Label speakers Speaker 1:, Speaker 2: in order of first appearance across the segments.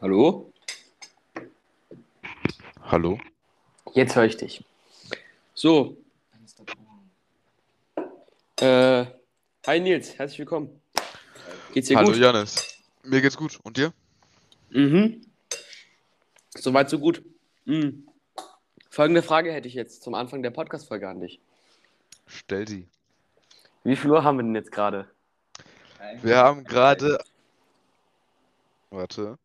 Speaker 1: Hallo?
Speaker 2: Hallo?
Speaker 1: Jetzt höre ich dich. So. Äh, hi Nils, herzlich willkommen. Geht's dir
Speaker 2: Hallo
Speaker 1: gut?
Speaker 2: Janis. Mir geht's gut. Und dir?
Speaker 1: Mhm. Soweit, so gut. Mhm. Folgende Frage hätte ich jetzt zum Anfang der Podcast-Folge an dich.
Speaker 2: Stell sie.
Speaker 1: Wie viel Uhr haben wir denn jetzt gerade?
Speaker 2: Wir haben gerade. Warte.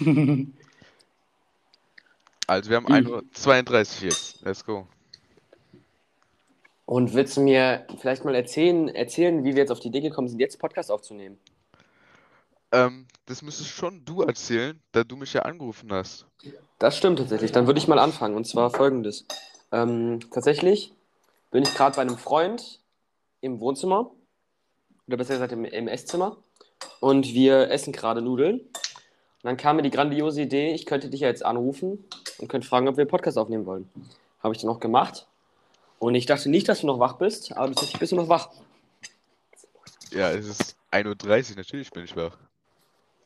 Speaker 2: Also wir haben
Speaker 1: Mhm.
Speaker 2: 1.32 Uhr jetzt. Let's go.
Speaker 1: Und willst du mir vielleicht mal erzählen, erzählen, wie wir jetzt auf die Idee gekommen sind, jetzt Podcast aufzunehmen?
Speaker 2: Ähm, das müsstest schon du erzählen, da du mich ja angerufen hast.
Speaker 1: Das stimmt tatsächlich. Dann würde ich mal anfangen. Und zwar folgendes. Ähm, tatsächlich bin ich gerade bei einem Freund im Wohnzimmer. Oder besser gesagt im, im Esszimmer. Und wir essen gerade Nudeln. Und dann kam mir die grandiose Idee, ich könnte dich ja jetzt anrufen und könnte fragen, ob wir einen Podcast aufnehmen wollen. Habe ich dann auch gemacht. Und ich dachte nicht, dass du noch wach bist, aber tatsächlich bist du noch wach.
Speaker 2: Ja, es ist 1.30 Uhr, natürlich bin ich wach.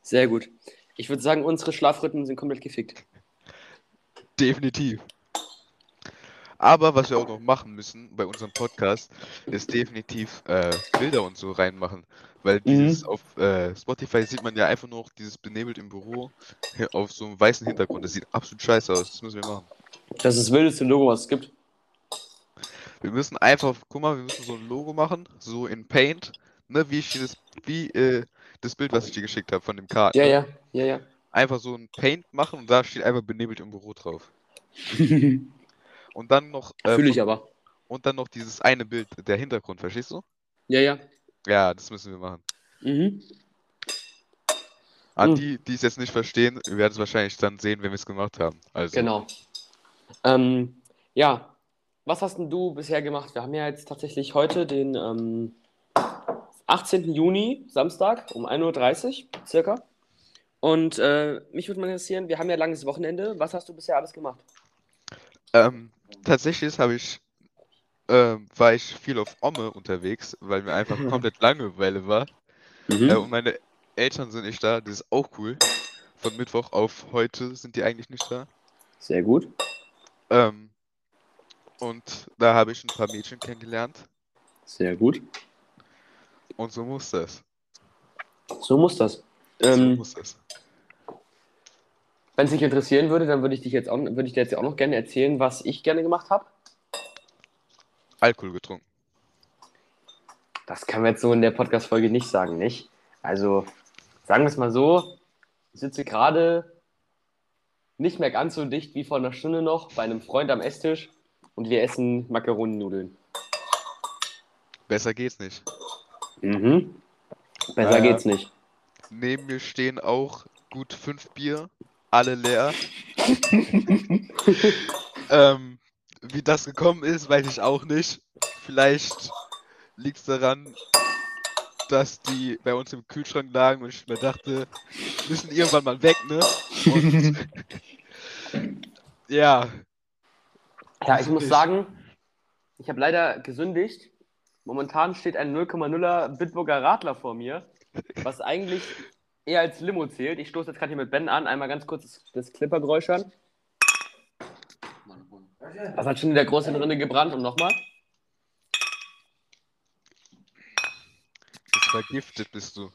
Speaker 1: Sehr gut. Ich würde sagen, unsere Schlafrhythmen sind komplett gefickt.
Speaker 2: Definitiv. Aber was wir auch noch machen müssen bei unserem Podcast, ist definitiv äh, Bilder und so reinmachen. Weil dieses auf äh, Spotify sieht man ja einfach nur noch dieses benebelt im Büro auf so einem weißen Hintergrund. Das sieht absolut scheiße aus. Das müssen wir machen.
Speaker 1: Das ist das wildeste Logo, was es gibt.
Speaker 2: Wir müssen einfach, guck mal, wir müssen so ein Logo machen, so in Paint, ne, wie ich dir das, wie äh, das Bild, was ich dir geschickt habe von dem Karten.
Speaker 1: Ja, ja, ja, ja.
Speaker 2: Einfach so ein Paint machen und da steht einfach benebelt im Büro drauf. Und dann noch äh,
Speaker 1: Fühle ich
Speaker 2: von-
Speaker 1: aber.
Speaker 2: und dann noch dieses eine Bild, der Hintergrund, verstehst du?
Speaker 1: Ja, ja.
Speaker 2: Ja, das müssen wir machen.
Speaker 1: Mhm.
Speaker 2: An
Speaker 1: Mhm.
Speaker 2: die, die es jetzt nicht verstehen, werden es wahrscheinlich dann sehen, wenn wir es gemacht haben. Also,
Speaker 1: Genau. Ähm, ja, was hast denn du bisher gemacht? Wir haben ja jetzt tatsächlich heute den ähm, 18. Juni, Samstag, um 1.30 Uhr circa. Und äh, mich würde mal interessieren, wir haben ja langes Wochenende. Was hast du bisher alles gemacht?
Speaker 2: ähm, tatsächlich habe ich, ähm, war ich viel auf Omme unterwegs, weil mir einfach komplett Langeweile war.
Speaker 1: Mhm.
Speaker 2: Äh, und meine Eltern sind nicht da, das ist auch cool. Von Mittwoch auf heute sind die eigentlich nicht da.
Speaker 1: Sehr gut.
Speaker 2: Ähm, und da habe ich ein paar Mädchen kennengelernt.
Speaker 1: Sehr gut.
Speaker 2: Und so muss das.
Speaker 1: So muss das.
Speaker 2: So
Speaker 1: Ähm,
Speaker 2: muss das.
Speaker 1: Wenn es dich interessieren würde, dann würde ich, dich jetzt auch, würde ich dir jetzt auch noch gerne erzählen, was ich gerne gemacht habe.
Speaker 2: Alkohol getrunken.
Speaker 1: Das können wir jetzt so in der Podcast-Folge nicht sagen, nicht? Also, sagen wir es mal so, ich sitze gerade nicht mehr ganz so dicht wie vor einer Stunde noch bei einem Freund am Esstisch und wir essen Makaronennudeln.
Speaker 2: Besser geht's nicht.
Speaker 1: Mhm. Besser
Speaker 2: Äh.
Speaker 1: geht's nicht.
Speaker 2: Neben mir stehen auch gut fünf Bier, alle leer. ähm, wie das gekommen ist, weiß ich auch nicht. Vielleicht liegt es daran, dass die bei uns im Kühlschrank lagen und ich mir dachte, müssen irgendwann mal weg, ne? Und ja,
Speaker 1: Ja, ich muss sagen, ich habe leider gesündigt. Momentan steht ein 0,0er Bitburger Radler vor mir, was eigentlich eher als Limo zählt. Ich stoße jetzt gerade hier mit Ben an. Einmal ganz kurz das, das Clippergeräusch hören. Das hat schon in der großen Rinne gebrannt und nochmal.
Speaker 2: vergiftet bist du.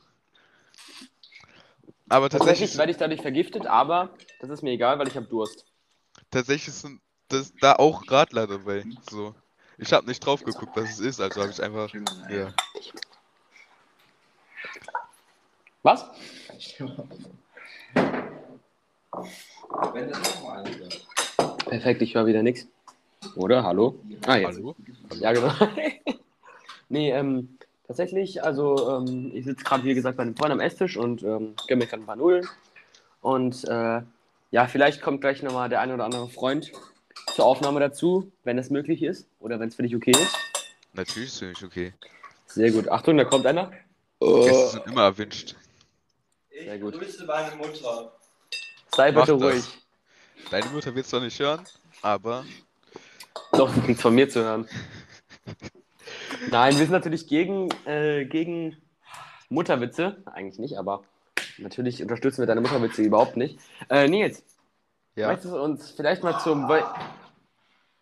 Speaker 2: Aber
Speaker 1: Tatsächlich
Speaker 2: tatsächlich,
Speaker 1: werde ich dadurch vergiftet, aber das ist mir egal, weil ich habe Durst.
Speaker 2: tatsächlich sind das da auch Radler dabei. So. Ich habe nicht drauf geguckt, was es ist, also habe ich einfach. Ja.
Speaker 1: Was?
Speaker 3: Wenn das nochmal.
Speaker 1: Perfekt, ich höre wieder nichts. Oder? Hallo? Ah, jetzt.
Speaker 2: Hallo?
Speaker 1: Ja, genau. nee, ähm, tatsächlich, also ähm, ich sitze gerade, wie gesagt, bei einem Freund am Esstisch und ähm, gönne mir gerade ein paar Nudeln. Und äh, ja, vielleicht kommt gleich nochmal der ein oder andere Freund zur Aufnahme dazu, wenn es möglich ist oder wenn es für dich okay ist.
Speaker 2: Natürlich ist für mich okay.
Speaker 1: Sehr gut. Achtung, da kommt einer.
Speaker 2: Gäste sind immer erwünscht.
Speaker 3: Ich
Speaker 1: Sehr gut.
Speaker 3: grüße meine Mutter.
Speaker 1: Sei
Speaker 2: Mach
Speaker 1: bitte
Speaker 2: das.
Speaker 1: ruhig.
Speaker 2: Deine Mutter wird es zwar nicht hören, aber
Speaker 1: Doch, kriegst von mir zu hören. Nein, wir sind natürlich gegen, äh, gegen Mutterwitze. Eigentlich nicht, aber natürlich unterstützen wir deine Mutterwitze überhaupt nicht. Äh, Nils,
Speaker 2: Ja.
Speaker 1: möchtest du uns vielleicht mal zum Wö-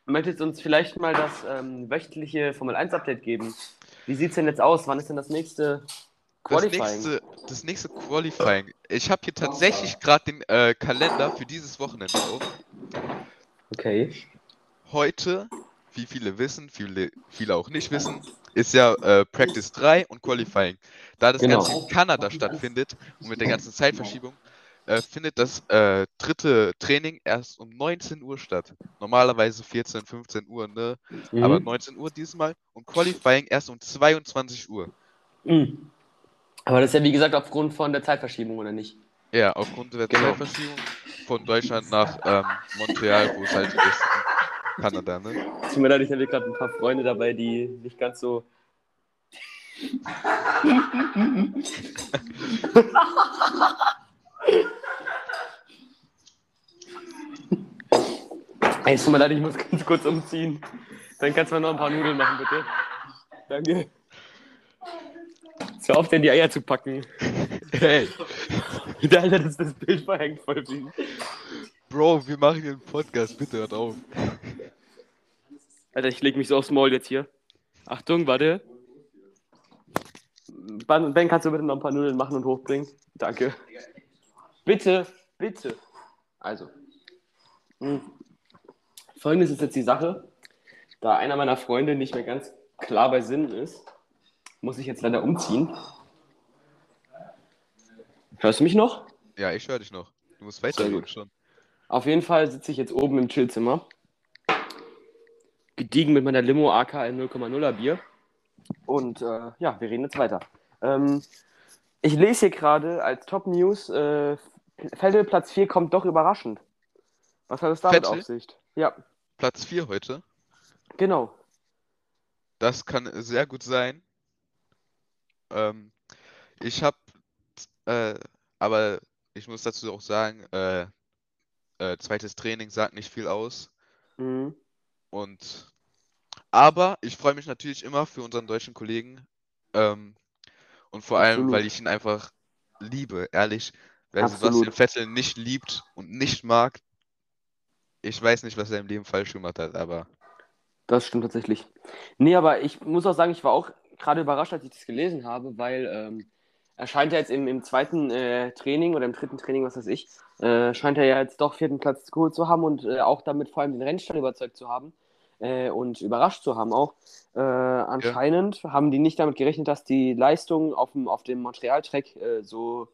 Speaker 1: möchtest du uns vielleicht mal das ähm, wöchentliche Formel 1 Update geben? Wie sieht's denn jetzt aus? Wann ist denn das nächste
Speaker 2: Das
Speaker 1: Qualifying?
Speaker 2: nächste, das nächste Qualifying. Ich habe hier tatsächlich gerade den äh, Kalender für dieses Wochenende auf.
Speaker 1: Okay.
Speaker 2: Heute, wie viele wissen, viele, viele auch nicht wissen, ist ja äh, Practice 3 und Qualifying. Da das
Speaker 1: Genau.
Speaker 2: Ganze in Kanada stattfindet und mit der ganzen Zeitverschiebung, äh, findet das äh, dritte Training erst um 19 Uhr statt. Normalerweise 14, 15 Uhr, ne?
Speaker 1: Mhm.
Speaker 2: Aber 19 Uhr diesmal und Qualifying erst um 22 Uhr.
Speaker 1: Mhm. Aber das ist ja wie gesagt aufgrund von der Zeitverschiebung, oder nicht?
Speaker 2: Ja, aufgrund der
Speaker 1: Genau.
Speaker 2: Zeitverschiebung von Deutschland nach ähm, Montreal, wo es halt ist, Kanada, ne?
Speaker 1: Tut mir leid, ich habe gerade ein paar Freunde dabei, die nicht ganz so. Ey, es tut mir leid, ich muss ganz kurz umziehen. Dann kannst du mir noch ein paar Nudeln machen, bitte. Danke. Hör auf, denn die Eier zu packen.
Speaker 2: Hey,
Speaker 1: Der Alter, das das Bild verhängt voll wie.
Speaker 2: Bro, wir machen hier einen Podcast, bitte hört auf.
Speaker 1: Alter, ich leg mich so aufs Maul jetzt hier. Achtung, warte. Ben, ben, kannst du bitte noch ein paar Nudeln machen und hochbringen? Danke. Bitte, bitte. Also. Hm. Folgendes ist jetzt die Sache. Da einer meiner Freunde nicht mehr ganz klar bei Sinnen ist, muss ich jetzt leider umziehen. Hörst du mich noch?
Speaker 2: Ja, ich höre dich noch. Du musst weiterreden schon.
Speaker 1: Auf jeden Fall sitze ich jetzt oben im Chillzimmer. Gediegen mit meiner Limo AK 0,0er Bier. Und äh, ja, wir reden jetzt weiter. Ähm, ich lese hier gerade als Top News, äh, Vettel Platz 4 kommt doch überraschend. Was hat es damit
Speaker 2: Vettel?
Speaker 1: auf sich? Ja,
Speaker 2: Platz 4 heute.
Speaker 1: genau.
Speaker 2: Das kann sehr gut sein. Ähm, ich habe, äh, aber ich muss dazu auch sagen, äh, äh, zweites Training sagt nicht viel aus.
Speaker 1: Mhm.
Speaker 2: Und aber ich freue mich natürlich immer für unseren deutschen Kollegen. Ähm, und vor allem,
Speaker 1: Absolut.
Speaker 2: weil ich ihn einfach liebe, ehrlich. Wer
Speaker 1: Absolut.
Speaker 2: Sebastian Vettel nicht liebt und nicht mag, ich weiß nicht, was er im Leben falsch gemacht hat, aber
Speaker 1: Das stimmt tatsächlich. Nee, aber ich muss auch sagen, ich war auch gerade überrascht, als ich das gelesen habe, weil ähm, er scheint ja jetzt im, im zweiten äh, Training oder im dritten Training, was weiß ich, äh, scheint er ja jetzt doch vierten Platz geholt zu haben und äh, auch damit vor allem den Rennstall überzeugt zu haben äh, und überrascht zu haben auch. Äh, anscheinend haben die nicht damit gerechnet, dass die Leistung auf dem, auf dem Montreal-Track äh, so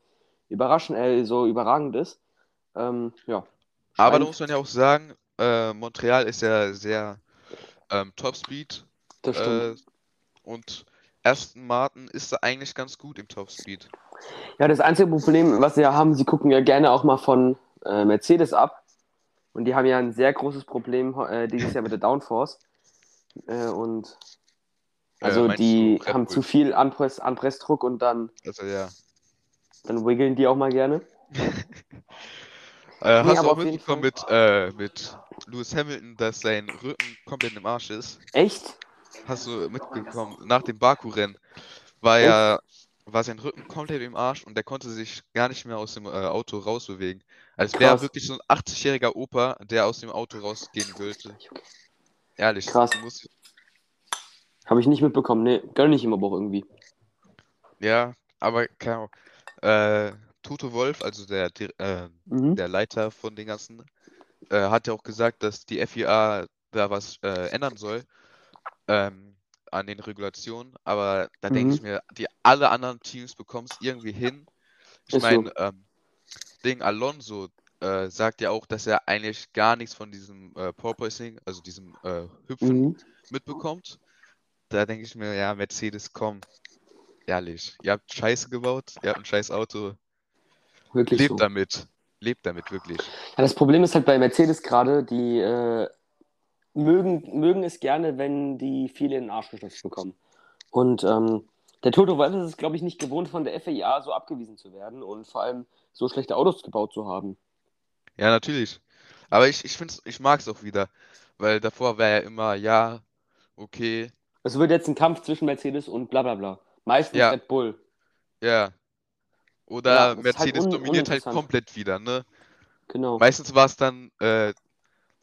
Speaker 1: überraschend, so überragend ist. Ähm, ja.
Speaker 2: Aber da muss man ja auch sagen, Montreal ist ja sehr ähm, Topspeed
Speaker 1: das stimmt.
Speaker 2: und Aston Martin ist da eigentlich ganz gut im Topspeed.
Speaker 1: Ja, das einzige Problem, was sie ja haben, sie gucken ja gerne auch mal von äh, Mercedes ab. Und die haben ja ein sehr großes Problem äh, dieses Jahr mit der Downforce. Äh, und also die
Speaker 2: du
Speaker 1: haben zu viel Anpress Anpressdruck und dann,
Speaker 2: Also ja.
Speaker 1: dann wiggeln die auch mal gerne.
Speaker 2: Äh,
Speaker 1: Nee,
Speaker 2: hast du auch mitbekommen mit, äh, mit Lewis Hamilton, dass sein Rücken komplett im Arsch ist?
Speaker 1: Echt?
Speaker 2: Hast du mitbekommen? Nach dem Baku-Rennen war ja war sein Rücken komplett im Arsch und der konnte sich gar nicht mehr aus dem äh, Auto rausbewegen. Als wäre wirklich so ein 80-jähriger Opa, der aus dem Auto rausgehen wollte. Ehrlich.
Speaker 1: Krass.
Speaker 2: du musst-
Speaker 1: Habe ich nicht mitbekommen. Nee, gönn ich ihm aber auch irgendwie.
Speaker 2: Ja, aber keine Ahnung. Äh, Toto Wolf, also der, äh,
Speaker 1: Mhm.
Speaker 2: der Leiter von den ganzen, äh, hat ja auch gesagt, dass die FIA da was äh, ändern soll ähm, an den Regulationen. Aber da denke
Speaker 1: Mhm.
Speaker 2: ich mir, die alle anderen Teams bekommen es irgendwie hin. Ich
Speaker 1: Ist so.
Speaker 2: meine, ähm, Ding Alonso äh, sagt ja auch, dass er eigentlich gar nichts von diesem äh, Porpoising, also diesem äh, Hüpfen
Speaker 1: Mhm.
Speaker 2: mitbekommt. Da denke ich mir, ja, Mercedes, komm, ehrlich, ihr habt Scheiße gebaut, ihr habt ein scheiß Auto,
Speaker 1: Wirklich
Speaker 2: lebt
Speaker 1: so.
Speaker 2: damit, lebt damit wirklich.
Speaker 1: Ja, das Problem ist halt bei Mercedes gerade, die äh, mögen, mögen es gerne, wenn die viele in den Arsch gestopft bekommen. Und ähm, der Toto Wolff ist es, glaube ich, nicht gewohnt, von der FIA so abgewiesen zu werden und vor allem so schlechte Autos gebaut zu haben.
Speaker 2: Ja, natürlich. Aber ich, ich finde ich mag es auch wieder, weil davor war ja immer, ja, okay,
Speaker 1: Es wird jetzt ein Kampf zwischen Mercedes und bla bla bla. Meistens
Speaker 2: Ja.
Speaker 1: Red Bull.
Speaker 2: Ja. Oder
Speaker 1: Ja, halt
Speaker 2: Mercedes
Speaker 1: un-
Speaker 2: dominiert halt komplett wieder, ne?
Speaker 1: Genau.
Speaker 2: Meistens war es dann, äh,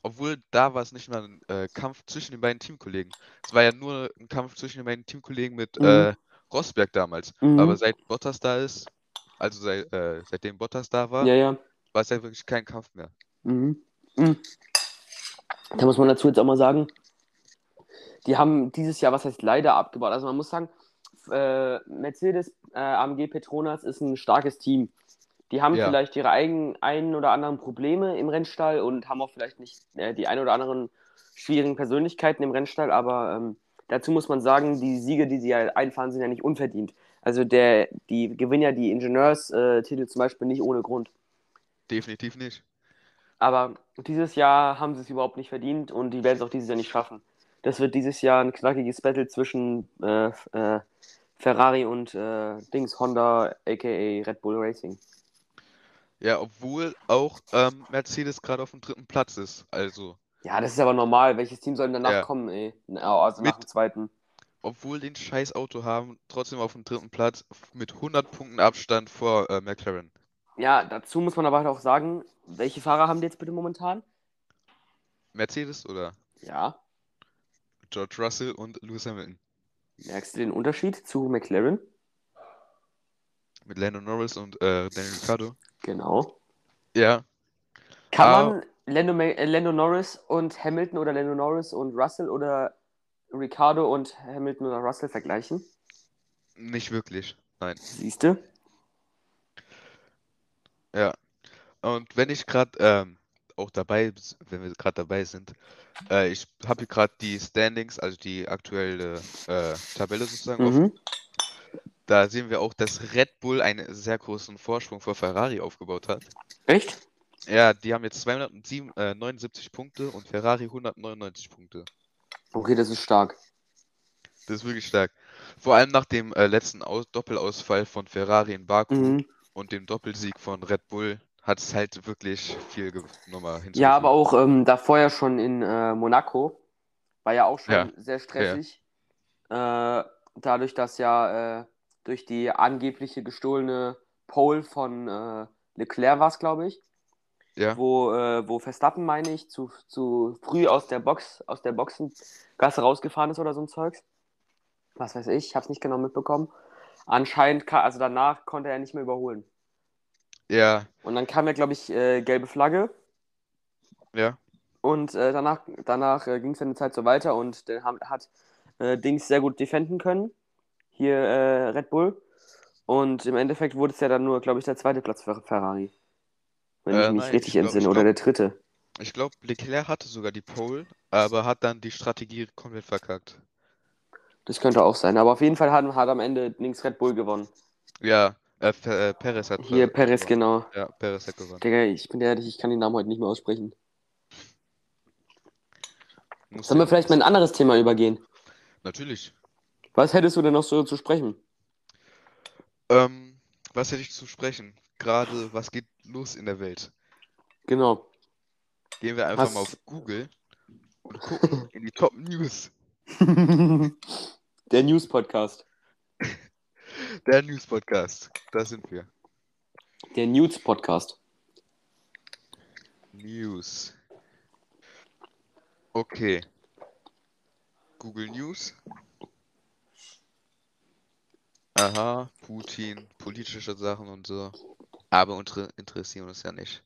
Speaker 2: obwohl da war es nicht mal ein äh, Kampf zwischen den beiden Teamkollegen. Es war ja nur ein Kampf zwischen den beiden Teamkollegen mit
Speaker 1: Mhm.
Speaker 2: äh, Rosberg damals.
Speaker 1: Mhm.
Speaker 2: Aber seit Bottas da ist, also seit, äh, seitdem Bottas da war,
Speaker 1: Ja, ja.
Speaker 2: war es ja wirklich kein Kampf mehr.
Speaker 1: Mhm. Mhm. Da muss man dazu jetzt auch mal sagen, die haben dieses Jahr, was heißt leider abgebaut. Also man muss sagen, äh, Mercedes, äh, AMG Petronas ist ein starkes Team. Die haben
Speaker 2: Ja.
Speaker 1: vielleicht ihre eigenen einen oder anderen Probleme im Rennstall und haben auch vielleicht nicht äh, die ein oder anderen schwierigen Persönlichkeiten im Rennstall, aber ähm, dazu muss man sagen, die Siege, die sie ja einfahren, sind ja nicht unverdient. Also der, die gewinnen ja die Ingenieurstitel zum Beispiel nicht ohne Grund.
Speaker 2: Definitiv nicht.
Speaker 1: Aber dieses Jahr haben sie es überhaupt nicht verdient und die werden es auch dieses Jahr nicht schaffen. Das wird dieses Jahr ein knackiges Battle zwischen äh, äh, Ferrari und äh, Dings, Honda, aka Red Bull Racing.
Speaker 2: Ja, obwohl auch ähm, Mercedes gerade auf dem dritten Platz ist. Also,
Speaker 1: Ja, das ist aber normal. Welches Team soll denn danach
Speaker 2: Ja.
Speaker 1: kommen, ey? Na, Also nach
Speaker 2: Mit-
Speaker 1: dem zweiten.
Speaker 2: obwohl den scheiß Auto haben, trotzdem auf dem dritten Platz mit 100 Punkten Abstand vor äh, McLaren.
Speaker 1: Ja, dazu muss man aber halt auch sagen, welche Fahrer haben die jetzt bitte momentan?
Speaker 2: Mercedes oder
Speaker 1: Ja,
Speaker 2: George Russell und Lewis Hamilton.
Speaker 1: merkst du den Unterschied zu McLaren?
Speaker 2: Mit Lando Norris und äh, Daniel Ricciardo.
Speaker 1: Genau.
Speaker 2: Ja,
Speaker 1: Kann
Speaker 2: Ah.
Speaker 1: man Lando, äh, Lando Norris und Hamilton oder Lando Norris und Russell oder Ricardo und Hamilton oder Russell vergleichen?
Speaker 2: nicht wirklich. Nein.
Speaker 1: Siehst du?
Speaker 2: Ja. Und wenn ich gerade ähm, auch dabei, wenn wir gerade dabei sind, äh, ich habe hier gerade die Standings, also die aktuelle äh, Tabelle sozusagen offen. Da sehen wir auch, dass Red Bull einen sehr großen Vorsprung vor Ferrari aufgebaut hat.
Speaker 1: Echt?
Speaker 2: Ja, die haben jetzt 279 Punkte und Ferrari 199 Punkte.
Speaker 1: Okay, das ist stark.
Speaker 2: Das ist wirklich stark. Vor allem nach dem äh, letzten Aus Doppelausfall von Ferrari in Baku
Speaker 1: Mhm.
Speaker 2: und dem Doppelsieg von Red Bull hat es halt wirklich viel nochmal hinzugefügt.
Speaker 1: Ja, aber auch ähm, davor ja schon in äh, Monaco war ja auch schon
Speaker 2: Ja,
Speaker 1: sehr stressig. Äh, dadurch, dass ja äh, durch die angebliche gestohlene Pole von äh, Leclerc war es, glaube ich,
Speaker 2: Ja,
Speaker 1: wo, äh, wo Verstappen, meine ich, zu, zu früh aus der Box, aus der Boxengasse rausgefahren ist oder so ein Zeugs. Was weiß ich, ich habe es nicht genau mitbekommen. Anscheinend, ka- also danach konnte er nicht mehr überholen.
Speaker 2: ja,
Speaker 1: Und dann kam ja, glaube ich, äh, gelbe Flagge.
Speaker 2: ja.
Speaker 1: Und äh, danach, danach äh, ging es eine Zeit so weiter und der hat, hat äh, Dings sehr gut defenden können. Hier äh, Red Bull. Und im Endeffekt wurde es ja dann nur, glaube ich, der zweite Platz für Ferrari. Wenn ich
Speaker 2: Äh,
Speaker 1: mich
Speaker 2: nein,
Speaker 1: richtig
Speaker 2: ich glaub-
Speaker 1: entsinne.
Speaker 2: ich
Speaker 1: Oder der dritte.
Speaker 2: Ich glaube, Leclerc hatte sogar die Pole, aber hat dann die Strategie komplett verkackt.
Speaker 1: Das könnte auch sein. Aber auf jeden Fall hat, hat am Ende links Red Bull gewonnen.
Speaker 2: Ja, äh, äh, Perez hat
Speaker 1: Hier
Speaker 2: ver-
Speaker 1: Perez,
Speaker 2: gewonnen.
Speaker 1: genau.
Speaker 2: Ja, Perez hat gewonnen.
Speaker 1: Digga, ich bin ehrlich, ich kann den Namen heute nicht mehr aussprechen.
Speaker 2: Muss
Speaker 1: Sollen wir vielleicht mal in ein anderes Thema übergehen?
Speaker 2: Natürlich.
Speaker 1: Was hättest du denn noch so zu sprechen?
Speaker 2: Ähm, was hätte ich zu sprechen? Gerade, was geht los in der Welt?
Speaker 1: Genau.
Speaker 2: Gehen wir einfach
Speaker 1: Was-
Speaker 2: mal auf Google und gucken in die Top News.
Speaker 1: der News-Podcast.
Speaker 2: Der News Podcast. Da sind wir.
Speaker 1: Der News-Podcast.
Speaker 2: News. Okay. Google News. Aha, Putin, politische Sachen und so. Aber unsere interessieren uns ja nicht.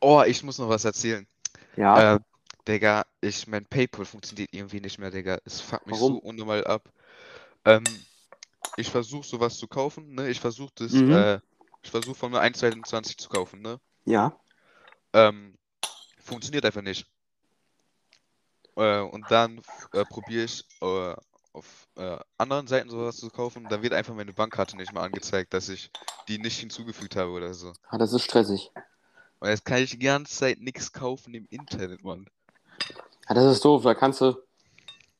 Speaker 2: Oh, ich muss noch was erzählen.
Speaker 1: Ja.
Speaker 2: Äh, Digga, ich, mein PayPal funktioniert irgendwie nicht mehr, Digga. Es fuckt mich
Speaker 1: Warum?
Speaker 2: so unnormal ab. Ähm, ich versuche sowas zu kaufen, ne? Ich versuche das,
Speaker 1: Mhm.
Speaker 2: äh, ich versuche von mir 1,22 zu kaufen, ne?
Speaker 1: ja.
Speaker 2: Ähm, funktioniert einfach nicht. Äh, und dann äh, probiere ich äh, auf äh, anderen Seiten sowas zu kaufen. Dann wird einfach meine Bankkarte nicht mehr angezeigt, dass ich die nicht hinzugefügt habe oder so.
Speaker 1: Ah, das ist stressig.
Speaker 2: Und jetzt kann ich die ganze Zeit nichts kaufen im Internet, Mann.
Speaker 1: Ja, das ist doof. Da kannst du,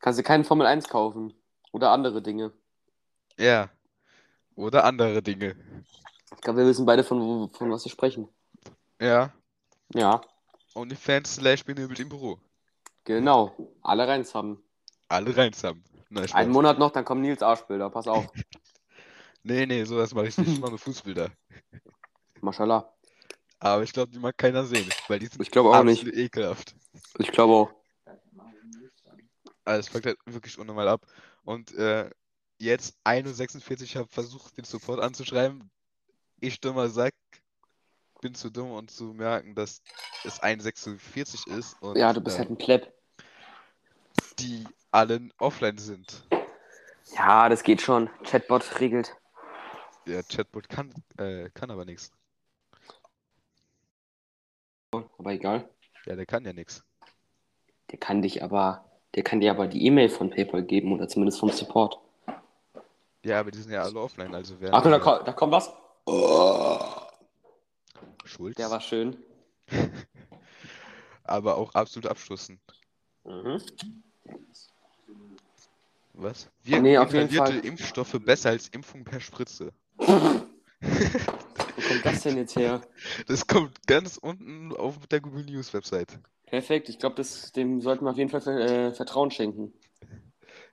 Speaker 1: kannst du keinen Formel 1 kaufen. Oder andere Dinge.
Speaker 2: Ja. Oder andere Dinge.
Speaker 1: Ich glaube, wir wissen beide, von, von was wir sprechen.
Speaker 2: Ja.
Speaker 1: Ja,
Speaker 2: OnlyFans slash benebelt im Büro.
Speaker 1: genau. Alle reins haben.
Speaker 2: Alle reins haben. Spaß.
Speaker 1: Einen Monat noch, dann kommen Nils Arschbilder. Pass auf.
Speaker 2: Nee, nee, sowas mache ich nicht. Ich mache nur Fußbilder.
Speaker 1: Mashallah.
Speaker 2: Aber ich glaube, die mag keiner sehen, weil die sind
Speaker 1: Ich glaube auch nicht.
Speaker 2: ekelhaft.
Speaker 1: Ich glaube auch.
Speaker 2: Also es fuckt halt wirklich unnormal ab. Und äh, jetzt 1.46 ich habe versucht, den Support anzuschreiben. Ich dummer Sack bin zu dumm, um zu merken, dass es 1.46 ist und
Speaker 1: Ja, du bist
Speaker 2: äh,
Speaker 1: halt ein Pleb.
Speaker 2: die alle offline sind.
Speaker 1: Ja, das geht schon. Chatbot regelt.
Speaker 2: Der Chatbot kann, äh, kann aber nichts.
Speaker 1: Aber egal.
Speaker 2: Ja, der kann ja nichts.
Speaker 1: Der kann dich aber, der kann dir aber die E-Mail von PayPal geben oder zumindest vom Support.
Speaker 2: Ja, aber die sind ja alle offline, also wer
Speaker 1: Achtung, da, ko- da kommt was.
Speaker 2: Schulz,
Speaker 1: Der war schön.
Speaker 2: aber auch absolut abstoßend.
Speaker 1: Mhm.
Speaker 2: Was? Wirken
Speaker 1: Nee, auf jeden Fall.
Speaker 2: Impfstoffe besser als Impfung per Spritze?
Speaker 1: Wo kommt das denn jetzt her?
Speaker 2: Das kommt ganz unten auf der Google News Website.
Speaker 1: Perfekt, ich glaube, dem sollten wir auf jeden Fall äh, Vertrauen schenken.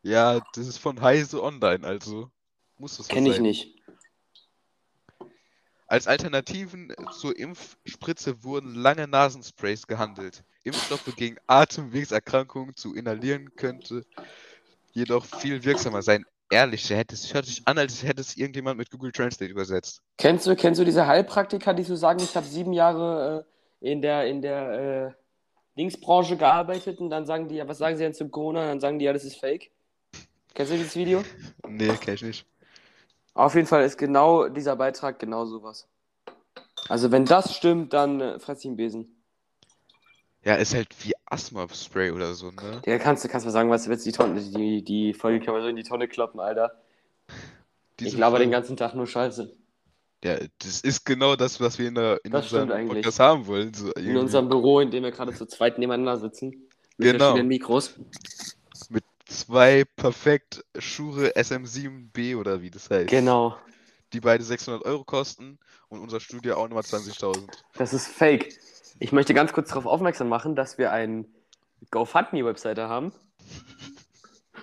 Speaker 2: Ja, das ist von Heise Online, also muss das so
Speaker 1: Kenne ich
Speaker 2: sein.
Speaker 1: nicht.
Speaker 2: Als Alternativen zur Impfspritze wurden lange Nasensprays gehandelt. Impfstoffe gegen Atemwegserkrankungen zu inhalieren könnte jedoch viel wirksamer sein. Ehrlich, hätte es hört sich an, als hätte es irgendjemand mit Google Translate übersetzt.
Speaker 1: Kennst du, kennst du diese Heilpraktiker, die so sagen, ich habe sieben Jahre äh, in der, in der äh, Linksbranche gearbeitet und dann sagen die, ja, was sagen sie denn zum Corona? Und dann sagen die, ja, das ist fake. Kennst du dieses Video?
Speaker 2: Nee, kenn ich nicht.
Speaker 1: Auf jeden Fall ist genau dieser Beitrag genau sowas. Also wenn das stimmt, dann äh, fress ich einen Besen.
Speaker 2: Ja, ist halt wie Asthma-Spray oder so, ne?
Speaker 1: Der kannst du kannst mal sagen, was du willst, die Tonne, die, die Folge kann man so in die Tonne kloppen, Alter.
Speaker 2: Diese
Speaker 1: ich glaube den ganzen Tag nur Scheiße.
Speaker 2: Ja, das ist genau das, was wir in, der, in
Speaker 1: Das
Speaker 2: unserem. Podcast haben wollen. So
Speaker 1: In unserem Büro, in dem wir gerade zu zweit nebeneinander sitzen. Mit
Speaker 2: Genau.
Speaker 1: verschiedenen Mikros.
Speaker 2: Mit zwei perfekt Shure SM7B oder wie das heißt.
Speaker 1: Genau.
Speaker 2: Die beide 600 Euro kosten und unser Studio auch nochmal 20.000.
Speaker 1: Das ist fake. Ich möchte ganz kurz darauf aufmerksam machen, dass wir eine GoFundMe-Webseite haben.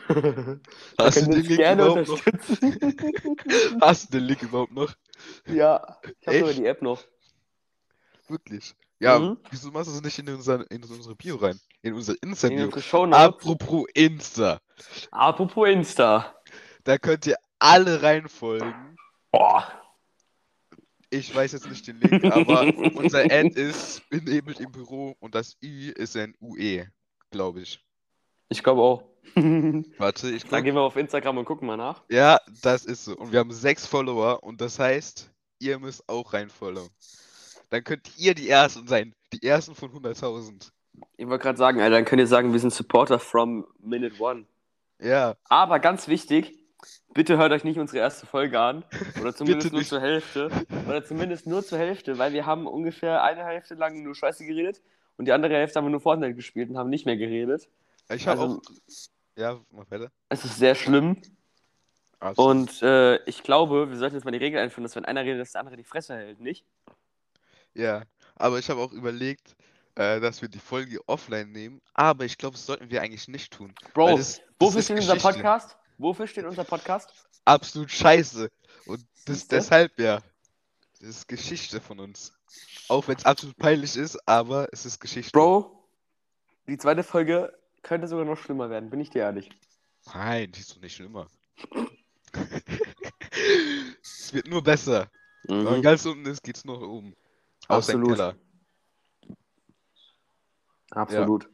Speaker 2: Hast du den Link
Speaker 1: gerne
Speaker 2: überhaupt noch? Hast du den Link überhaupt noch?
Speaker 1: ja, ich habe sogar die App noch.
Speaker 2: Wirklich? Ja,
Speaker 1: Mhm.
Speaker 2: wieso machst du es nicht in, unser, in unsere Bio rein? In unser
Speaker 1: In
Speaker 2: Insta-Bio.
Speaker 1: unsere Shownotes.
Speaker 2: Apropos Insta.
Speaker 1: Apropos Insta.
Speaker 2: Da könnt ihr alle reinfolgen.
Speaker 1: Boah.
Speaker 2: Ich weiß jetzt nicht den Link, aber unser Ad ist benebelt im Büro und das Ü ist ein UE, glaube ich.
Speaker 1: Ich glaube auch. Dann
Speaker 2: Warte, ich guck.
Speaker 1: gehen wir auf Instagram und gucken mal nach.
Speaker 2: Ja, das ist so. Und wir haben sechs Follower und das heißt, ihr müsst auch reinfollowen. Dann könnt ihr die Ersten sein. Die Ersten von 100.000.
Speaker 1: Ich wollte gerade sagen, Alter, dann könnt ihr sagen, wir sind Supporter from Minute One.
Speaker 2: Ja,
Speaker 1: Aber ganz wichtig, bitte hört euch nicht unsere erste Folge an. Oder zumindest nur zur Hälfte. Oder zumindest nur zur Hälfte, weil wir haben ungefähr eine Hälfte lang nur Scheiße geredet und die andere Hälfte haben wir nur Fortnite gespielt und haben nicht mehr geredet.
Speaker 2: ich habe
Speaker 1: Also-
Speaker 2: auch. Ja, mach weiter.
Speaker 1: Es ist sehr schlimm
Speaker 2: Absolut.
Speaker 1: und äh, ich glaube, wir sollten jetzt mal die Regel einführen, dass wenn einer redet, dass der andere die Fresse hält, nicht?
Speaker 2: Ja, aber ich habe auch überlegt, äh, dass wir die Folge offline nehmen, aber ich glaube, das sollten wir eigentlich nicht tun.
Speaker 1: Bro,
Speaker 2: weil das, das
Speaker 1: wofür
Speaker 2: ist
Speaker 1: steht unser
Speaker 2: Geschichte.
Speaker 1: Podcast? Wofür steht unser Podcast?
Speaker 2: Absolut scheiße. Und das
Speaker 1: Siehste?
Speaker 2: deshalb ja. Das ist Geschichte von uns. Auch wenn es absolut peinlich ist, aber es ist Geschichte.
Speaker 1: Bro, die zweite Folge könnte sogar noch schlimmer werden, bin ich dir ehrlich.
Speaker 2: Nein, die ist doch nicht schlimmer. es wird nur besser. Wenn man
Speaker 1: Mhm.
Speaker 2: ganz unten ist, geht's noch oben. Aus dem
Speaker 1: Absolut.
Speaker 2: Keller.
Speaker 1: Absolut.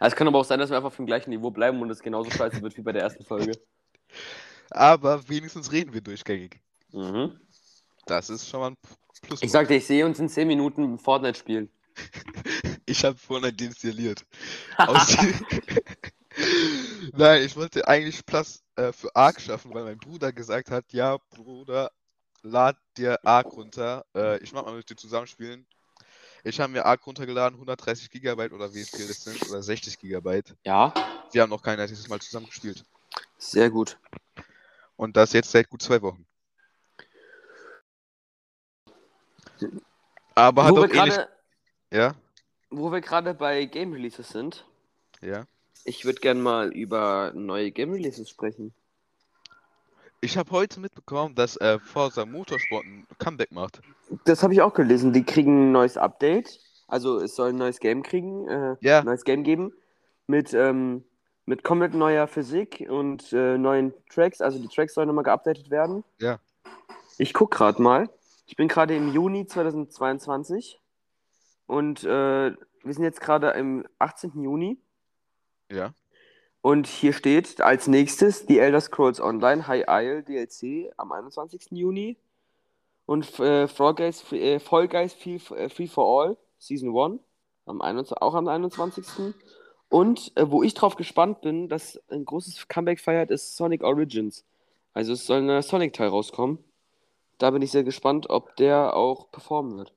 Speaker 1: Ja, es kann aber auch sein, dass wir einfach auf dem gleichen Niveau bleiben und es genauso scheiße wird wie bei der ersten Folge.
Speaker 2: Aber wenigstens reden wir durchgängig.
Speaker 1: Mhm.
Speaker 2: Das ist schon mal ein Plus.
Speaker 1: Ich sagte, ich sehe uns in 10 Minuten Fortnite spielen.
Speaker 2: Ich habe Fortnite deinstalliert. Nein, ich wollte eigentlich Platz äh, für Ark schaffen, weil mein Bruder gesagt hat, ja, Bruder, lad dir Ark runter. Äh, ich mach mal mit dir zusammenspielen. Ich habe mir Ark runtergeladen, 130 Gigabyte oder wie viel das sind, oder 60 Gigabyte.
Speaker 1: Ja,
Speaker 2: Wir haben noch kein einziges Mal zusammen gespielt.
Speaker 1: sehr gut.
Speaker 2: Und das jetzt seit gut zwei Wochen. Aber hat
Speaker 1: Wo
Speaker 2: doch
Speaker 1: wir
Speaker 2: ähnlich...
Speaker 1: gerade
Speaker 2: Ja?
Speaker 1: wo wir gerade bei Game Releases sind,
Speaker 2: Ja?
Speaker 1: ich würde gerne mal über neue Game Releases sprechen.
Speaker 2: Ich habe heute mitbekommen, dass äh, Forza Motorsport ein Comeback macht.
Speaker 1: Das habe ich auch gelesen. Die kriegen ein neues Update. Also es soll ein neues Game kriegen, äh,
Speaker 2: Ja.
Speaker 1: ein neues Game geben. Mit, ähm, mit komplett neuer Physik und äh, neuen Tracks. Also die Tracks sollen nochmal geupdatet werden.
Speaker 2: Ja.
Speaker 1: Ich gucke gerade mal. Ich bin gerade im Juni 2022 und äh, wir sind jetzt gerade im 18. Juni.
Speaker 2: Ja.
Speaker 1: Und hier steht als nächstes die Elder Scrolls Online High Isle DLC am 21. Juni und äh, Fall Guys, äh, Fall Guys Free, äh, Free for All Season 1 am 21, auch am 21. Und äh, wo ich drauf gespannt bin, dass ein großes Comeback feiert, ist Sonic Origins. Also es soll ein Sonic-Teil rauskommen. Da bin ich sehr gespannt, ob der auch performen wird.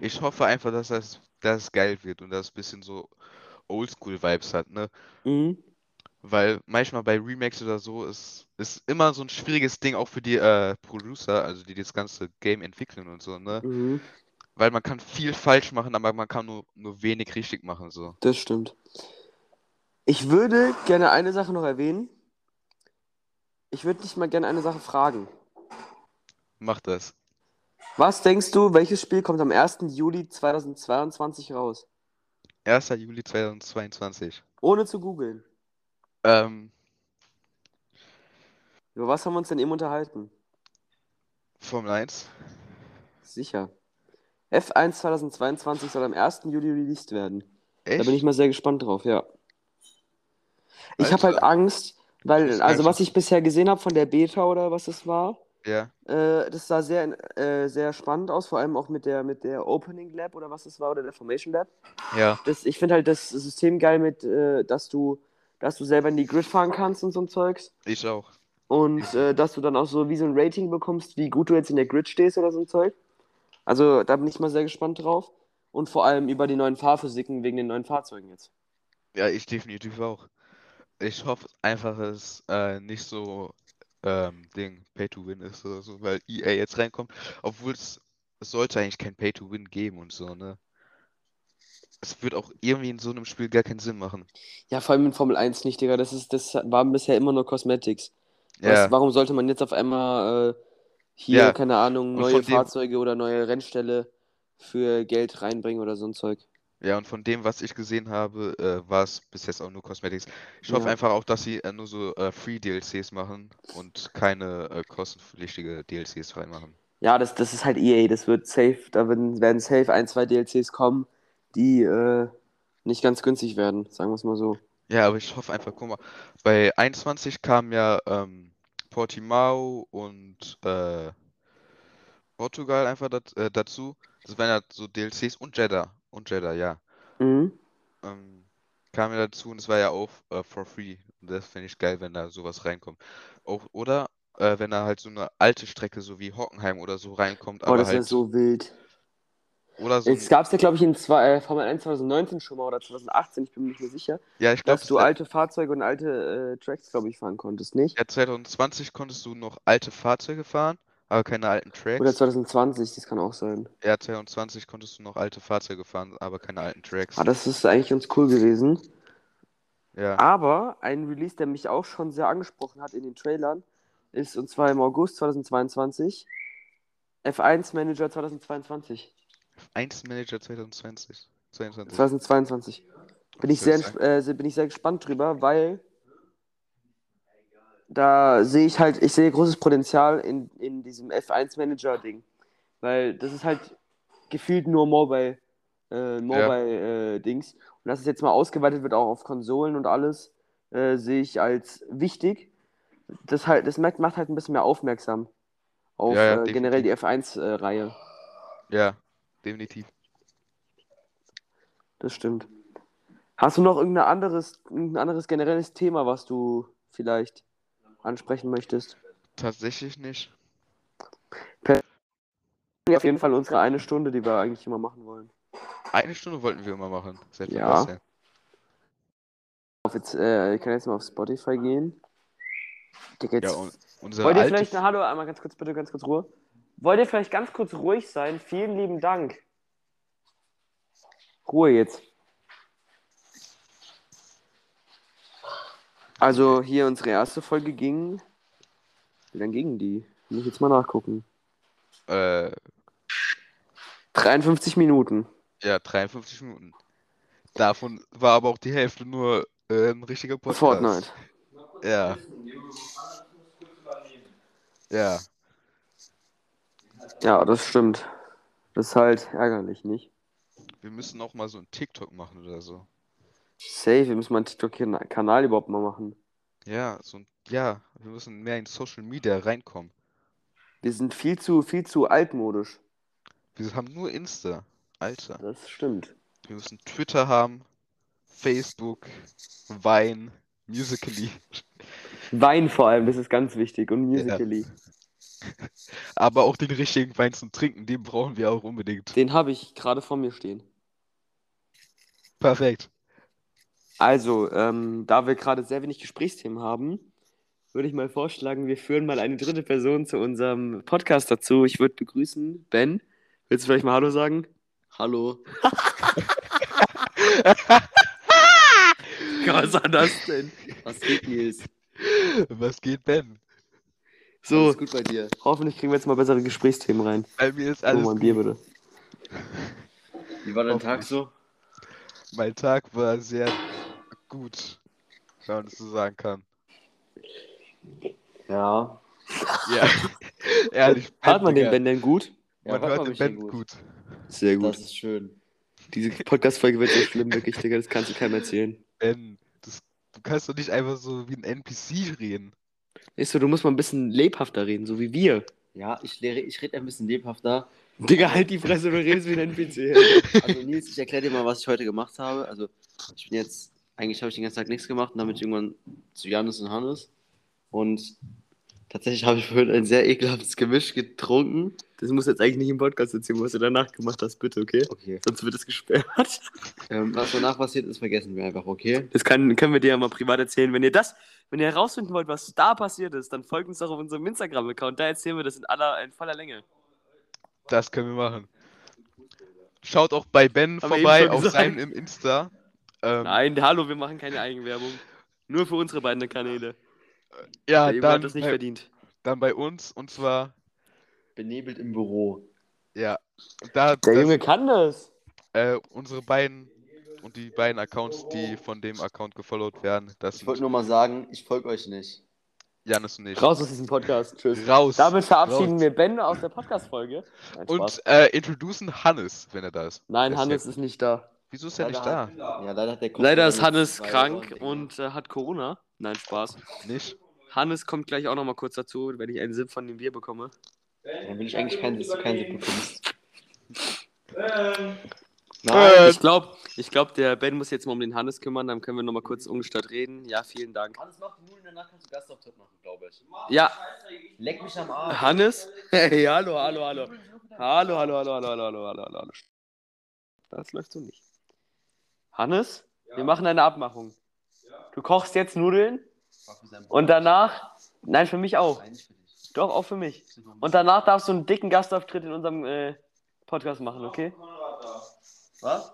Speaker 2: Ich hoffe einfach, dass das, dass es geil wird und dass es ein bisschen so Oldschool-Vibes hat, ne?
Speaker 1: Mhm.
Speaker 2: Weil manchmal bei Remakes oder so ist, ist immer so ein schwieriges Ding auch für die äh, Producer, also die das ganze Game entwickeln und so, ne?
Speaker 1: Mhm.
Speaker 2: Weil man kann viel falsch machen, aber man kann nur, nur wenig richtig machen, so.
Speaker 1: Das stimmt. Ich würde gerne eine Sache noch erwähnen. Ich würde dich mal gerne eine Sache fragen.
Speaker 2: Mach das.
Speaker 1: Was denkst du, welches Spiel kommt am 1. Juli 2022 raus?
Speaker 2: 1. Juli 2022.
Speaker 1: Ohne zu googeln.
Speaker 2: Ähm,
Speaker 1: Über was haben wir uns denn eben unterhalten?
Speaker 2: Formel 1.
Speaker 1: Sicher. F1 2022 soll am 1. Juli released werden. Da
Speaker 2: Echt?
Speaker 1: bin ich mal sehr gespannt drauf, ja. Ich habe halt. Angst, weil, also was ich bisher gesehen habe von der Beta oder was es war,
Speaker 2: Ja,
Speaker 1: äh, das sah sehr, äh, sehr spannend aus, vor allem auch mit der, mit der Opening Lab oder was es war, oder der Formation Lab.
Speaker 2: ja,
Speaker 1: Das, ich finde halt das System geil mit, äh, dass du, dass du selber in die Grid fahren kannst und so ein Zeugs.
Speaker 2: ich auch.
Speaker 1: Und äh, dass du dann auch so wie so ein Rating bekommst, wie gut du jetzt in der Grid stehst oder so ein Zeug. Also da bin ich mal sehr gespannt drauf. Und vor allem über die neuen Fahrphysiken wegen den neuen Fahrzeugen jetzt.
Speaker 2: Ja, ich definitiv auch. Ich hoffe einfach, dass es äh, nicht so ähm, Ding Pay to Win ist oder so, weil EA jetzt reinkommt, obwohl es, es sollte eigentlich kein Pay to Win geben und so, ne? Es wird auch irgendwie in so einem Spiel gar keinen Sinn machen.
Speaker 1: Ja, vor allem in Formel 1 nicht, Digga. Das, ist, das waren bisher immer nur Cosmetics. Was,
Speaker 2: Ja,
Speaker 1: warum sollte man jetzt auf einmal äh, hier,
Speaker 2: Ja,
Speaker 1: keine Ahnung, neue
Speaker 2: von dem-
Speaker 1: Fahrzeuge oder neue Rennställe für Geld reinbringen oder so ein Zeug?
Speaker 2: ja, und von dem, was ich gesehen habe, äh, war es bis jetzt auch nur Cosmetics. Ich hoffe
Speaker 1: Ja.
Speaker 2: einfach auch, dass sie äh, nur so äh, Free DLCs machen und keine äh, kostenpflichtige DLCs reinmachen.
Speaker 1: Ja, das, das ist halt EA, das wird safe, da werden, werden safe ein, zwei DLCs kommen, die äh, nicht ganz günstig werden, sagen wir es mal so.
Speaker 2: Ja, aber ich hoffe einfach, guck mal, bei 21 kam ja ähm, Portimao und äh, Portugal einfach dat, äh, dazu. Das waren ja so DLCs und Jeddah. Und Jeddah, ja.
Speaker 1: Mhm.
Speaker 2: Ähm, kam ja dazu und es war ja auch äh, for free. Und das finde ich geil, wenn da sowas reinkommt. Auch, oder äh, wenn da halt so eine alte Strecke, so wie Hockenheim oder so reinkommt,
Speaker 1: Boah,
Speaker 2: aber
Speaker 1: das wäre
Speaker 2: halt.
Speaker 1: so wild.
Speaker 2: Oder so.
Speaker 1: Es gab es ja, glaube ich, in zwei, äh, Formel 1 2019 schon mal oder 2018, ich bin mir nicht mehr sicher,
Speaker 2: Ja, ich glaube,
Speaker 1: dass du alte Fahrzeuge und alte äh, Tracks, glaube ich, fahren konntest, nicht?
Speaker 2: ja, 2020 konntest du noch alte Fahrzeuge fahren, aber keine alten
Speaker 1: Oder
Speaker 2: Tracks.
Speaker 1: 2020, das kann auch sein.
Speaker 2: Ja, 22 konntest du noch alte Fahrzeuge fahren, aber keine alten Tracks.
Speaker 1: Ah, das ist eigentlich ganz cool gewesen.
Speaker 2: Ja,
Speaker 1: Aber ein Release, der mich auch schon sehr angesprochen hat in den Trailern, ist und zwar im August 2022 F1 Manager 2022.
Speaker 2: 1 Manager 2020. 22.
Speaker 1: 2022. Bin ich, sehr, äh, bin ich sehr gespannt drüber, weil da sehe ich halt, ich sehe großes Potenzial in, in diesem F1 Manager Ding. Weil das ist halt gefühlt nur Mobile, äh, Mobile äh, Dings. Und dass es jetzt mal ausgeweitet wird auch auf Konsolen und alles, äh, sehe ich als wichtig. Das halt, das macht macht halt ein bisschen mehr aufmerksam auf
Speaker 2: Ja, ja,
Speaker 1: äh, generell die F1-Reihe.
Speaker 2: Ja, definitiv.
Speaker 1: Das stimmt. Hast du noch irgendein anderes, irgendein anderes generelles Thema, was du vielleicht ansprechen möchtest?
Speaker 2: Tatsächlich nicht.
Speaker 1: Auf jeden Fall unsere eine Stunde, die wir eigentlich immer machen wollen.
Speaker 2: Eine Stunde wollten wir immer machen. Seit
Speaker 1: Ja. Auf jetzt, äh, ich kann jetzt mal auf Spotify gehen. Digga, jetzt.
Speaker 2: Ja, und
Speaker 1: Wollt ihr vielleicht, na, hallo, einmal ganz kurz, bitte, ganz kurz Ruhe. Wollt ihr vielleicht ganz kurz ruhig sein? Vielen lieben Dank. Ruhe jetzt. Also hier unsere erste Folge ging Wie lange gingen die? Muss ich jetzt mal nachgucken.
Speaker 2: Äh,
Speaker 1: 53 Minuten.
Speaker 2: ja, 53 Minuten. Davon war aber auch die Hälfte nur äh, ein richtiger Podcast.
Speaker 1: Fortnite.
Speaker 2: Ja, ja.
Speaker 1: Ja, das stimmt. Das ist halt ärgerlich, nicht?
Speaker 2: Wir müssen auch mal so ein TikTok machen oder so.
Speaker 1: Safe, wir müssen mal einen TikTok-Kanal überhaupt mal machen.
Speaker 2: Ja, so ein, ja, wir müssen mehr in Social Media reinkommen.
Speaker 1: Wir sind viel zu, viel zu altmodisch.
Speaker 2: Wir haben nur Insta. Alter.
Speaker 1: Das stimmt.
Speaker 2: Wir müssen Twitter haben, Facebook, Vine, Musically.
Speaker 1: Wein vor allem, das ist ganz wichtig. Und Musically.
Speaker 2: Aber auch den richtigen Wein zum Trinken, den brauchen wir auch unbedingt.
Speaker 1: Den habe ich gerade vor mir stehen.
Speaker 2: Perfekt.
Speaker 1: Also, ähm, da wir gerade sehr wenig Gesprächsthemen haben, würde ich mal vorschlagen, wir führen mal eine dritte Person zu unserem Podcast dazu. Ich würde begrüßen Ben. Willst du vielleicht mal Hallo sagen? Hallo. Was war das denn?
Speaker 3: Was geht, Nils?
Speaker 2: Was geht, Ben?
Speaker 1: So,
Speaker 3: Alles gut bei dir?
Speaker 1: hoffentlich kriegen wir jetzt mal bessere Gesprächsthemen rein.
Speaker 2: Bei mir ist
Speaker 1: Oh,
Speaker 2: alles
Speaker 1: mal ein
Speaker 2: gut.
Speaker 1: Bier bitte.
Speaker 3: Wie war dein. Tag so?
Speaker 2: Mein Tag war sehr gut, wenn man das so sagen kann.
Speaker 3: Ja.
Speaker 2: Ja, ehrlich.
Speaker 1: Hört man den Ben denn gut?
Speaker 3: Ja,
Speaker 2: Man
Speaker 3: hört
Speaker 2: hört
Speaker 3: man
Speaker 2: den
Speaker 3: mich
Speaker 2: Ben
Speaker 3: denn
Speaker 2: gut.
Speaker 1: Sehr
Speaker 3: Das ist schön.
Speaker 1: Diese Podcast-Folge wird so schlimm, wirklich, Digga. Das kannst du keinem erzählen.
Speaker 2: Ben, das, du kannst doch nicht einfach so wie ein NPC reden.
Speaker 1: Ist so, du musst mal ein bisschen lebhafter reden, so wie wir.
Speaker 3: Ja, ich, lehre, ich rede ein bisschen lebhafter.
Speaker 1: Digga, halt die Fresse, du redest wie ein NPC.
Speaker 3: Also Nils, ich erkläre dir mal, was ich heute gemacht habe. Also ich bin jetzt, eigentlich habe ich den ganzen Tag nichts gemacht und dann bin ich irgendwann zu Janis und Hannes. Und tatsächlich habe ich vorhin ein sehr ekelhaftes Gemisch getrunken.
Speaker 1: Das musst du jetzt eigentlich nicht im Podcast erzählen, was du danach gemacht hast, bitte, okay?
Speaker 3: Okay.
Speaker 1: Sonst wird es gesperrt.
Speaker 3: Ähm, was danach passiert ist, vergessen wir einfach, okay?
Speaker 1: Das kann, können wir dir ja mal privat erzählen. Wenn ihr das, wenn ihr herausfinden wollt, was da passiert ist, dann folgt uns doch auf unserem Instagram-Account. Da erzählen wir das in aller, in voller Länge.
Speaker 2: Das können wir machen. Schaut auch bei Ben
Speaker 1: Haben
Speaker 2: vorbei auf seinem im Insta. Ähm,
Speaker 1: Nein, hallo, wir machen keine Eigenwerbung. Nur für unsere beiden Kanäle.
Speaker 2: Ja,
Speaker 1: Der Junge
Speaker 2: dann
Speaker 1: hat das nicht
Speaker 2: bei,
Speaker 1: verdient.
Speaker 2: dann bei uns und zwar,
Speaker 3: Benebelt im Büro.
Speaker 2: ja, da
Speaker 1: Der
Speaker 2: das,
Speaker 1: Junge kann das.
Speaker 2: äh, unsere beiden und die beiden Accounts, die von dem Account gefollowt werden, das
Speaker 3: Ich wollte nur mal sagen, ich folge euch nicht.
Speaker 2: Janis und ich.
Speaker 1: Raus aus diesem Podcast. Tschüss.
Speaker 2: Raus.
Speaker 1: Damit verabschieden
Speaker 2: raus.
Speaker 1: wir Ben aus der Podcast-Folge.
Speaker 2: Und äh, introducen Hannes, wenn er da ist.
Speaker 1: Nein,
Speaker 2: ist
Speaker 1: Hannes
Speaker 2: ja-
Speaker 1: ist nicht da.
Speaker 2: Wieso ist er nicht
Speaker 3: Leider
Speaker 2: da?
Speaker 3: hat- Ja, leider hat der Kopf
Speaker 1: Leider ist Hannes krank und äh, hat Corona. Nein, Spaß.
Speaker 2: Nicht?
Speaker 1: Hannes kommt gleich auch nochmal kurz dazu, wenn ich einen Sip von dem Bier bekomme.
Speaker 3: Dann will ich eigentlich keinen, dass du keinen Sip bekommst.
Speaker 2: Äh,
Speaker 1: Ich glaube, ich glaub, der Ben muss jetzt mal um den Hannes kümmern, dann können wir nochmal kurz ungestört reden. Ja, vielen Dank.
Speaker 3: Hannes macht die Nudeln, danach kannst du Gastauftritt machen, glaube ich.
Speaker 1: Ja,
Speaker 3: Leck mich am Arsch.
Speaker 1: Hannes? Hey, hallo, hallo, hallo. Hallo, hallo, hallo, hallo, hallo, hallo, hallo, hallo. Das läuft so nicht. Hannes, wir machen eine Abmachung. Du kochst jetzt Nudeln und danach, nein, für mich auch.
Speaker 3: Nein, nicht für dich.
Speaker 1: Doch, auch für mich. Und danach darfst du einen dicken Gastauftritt in unserem äh, Podcast machen, okay?
Speaker 3: Was?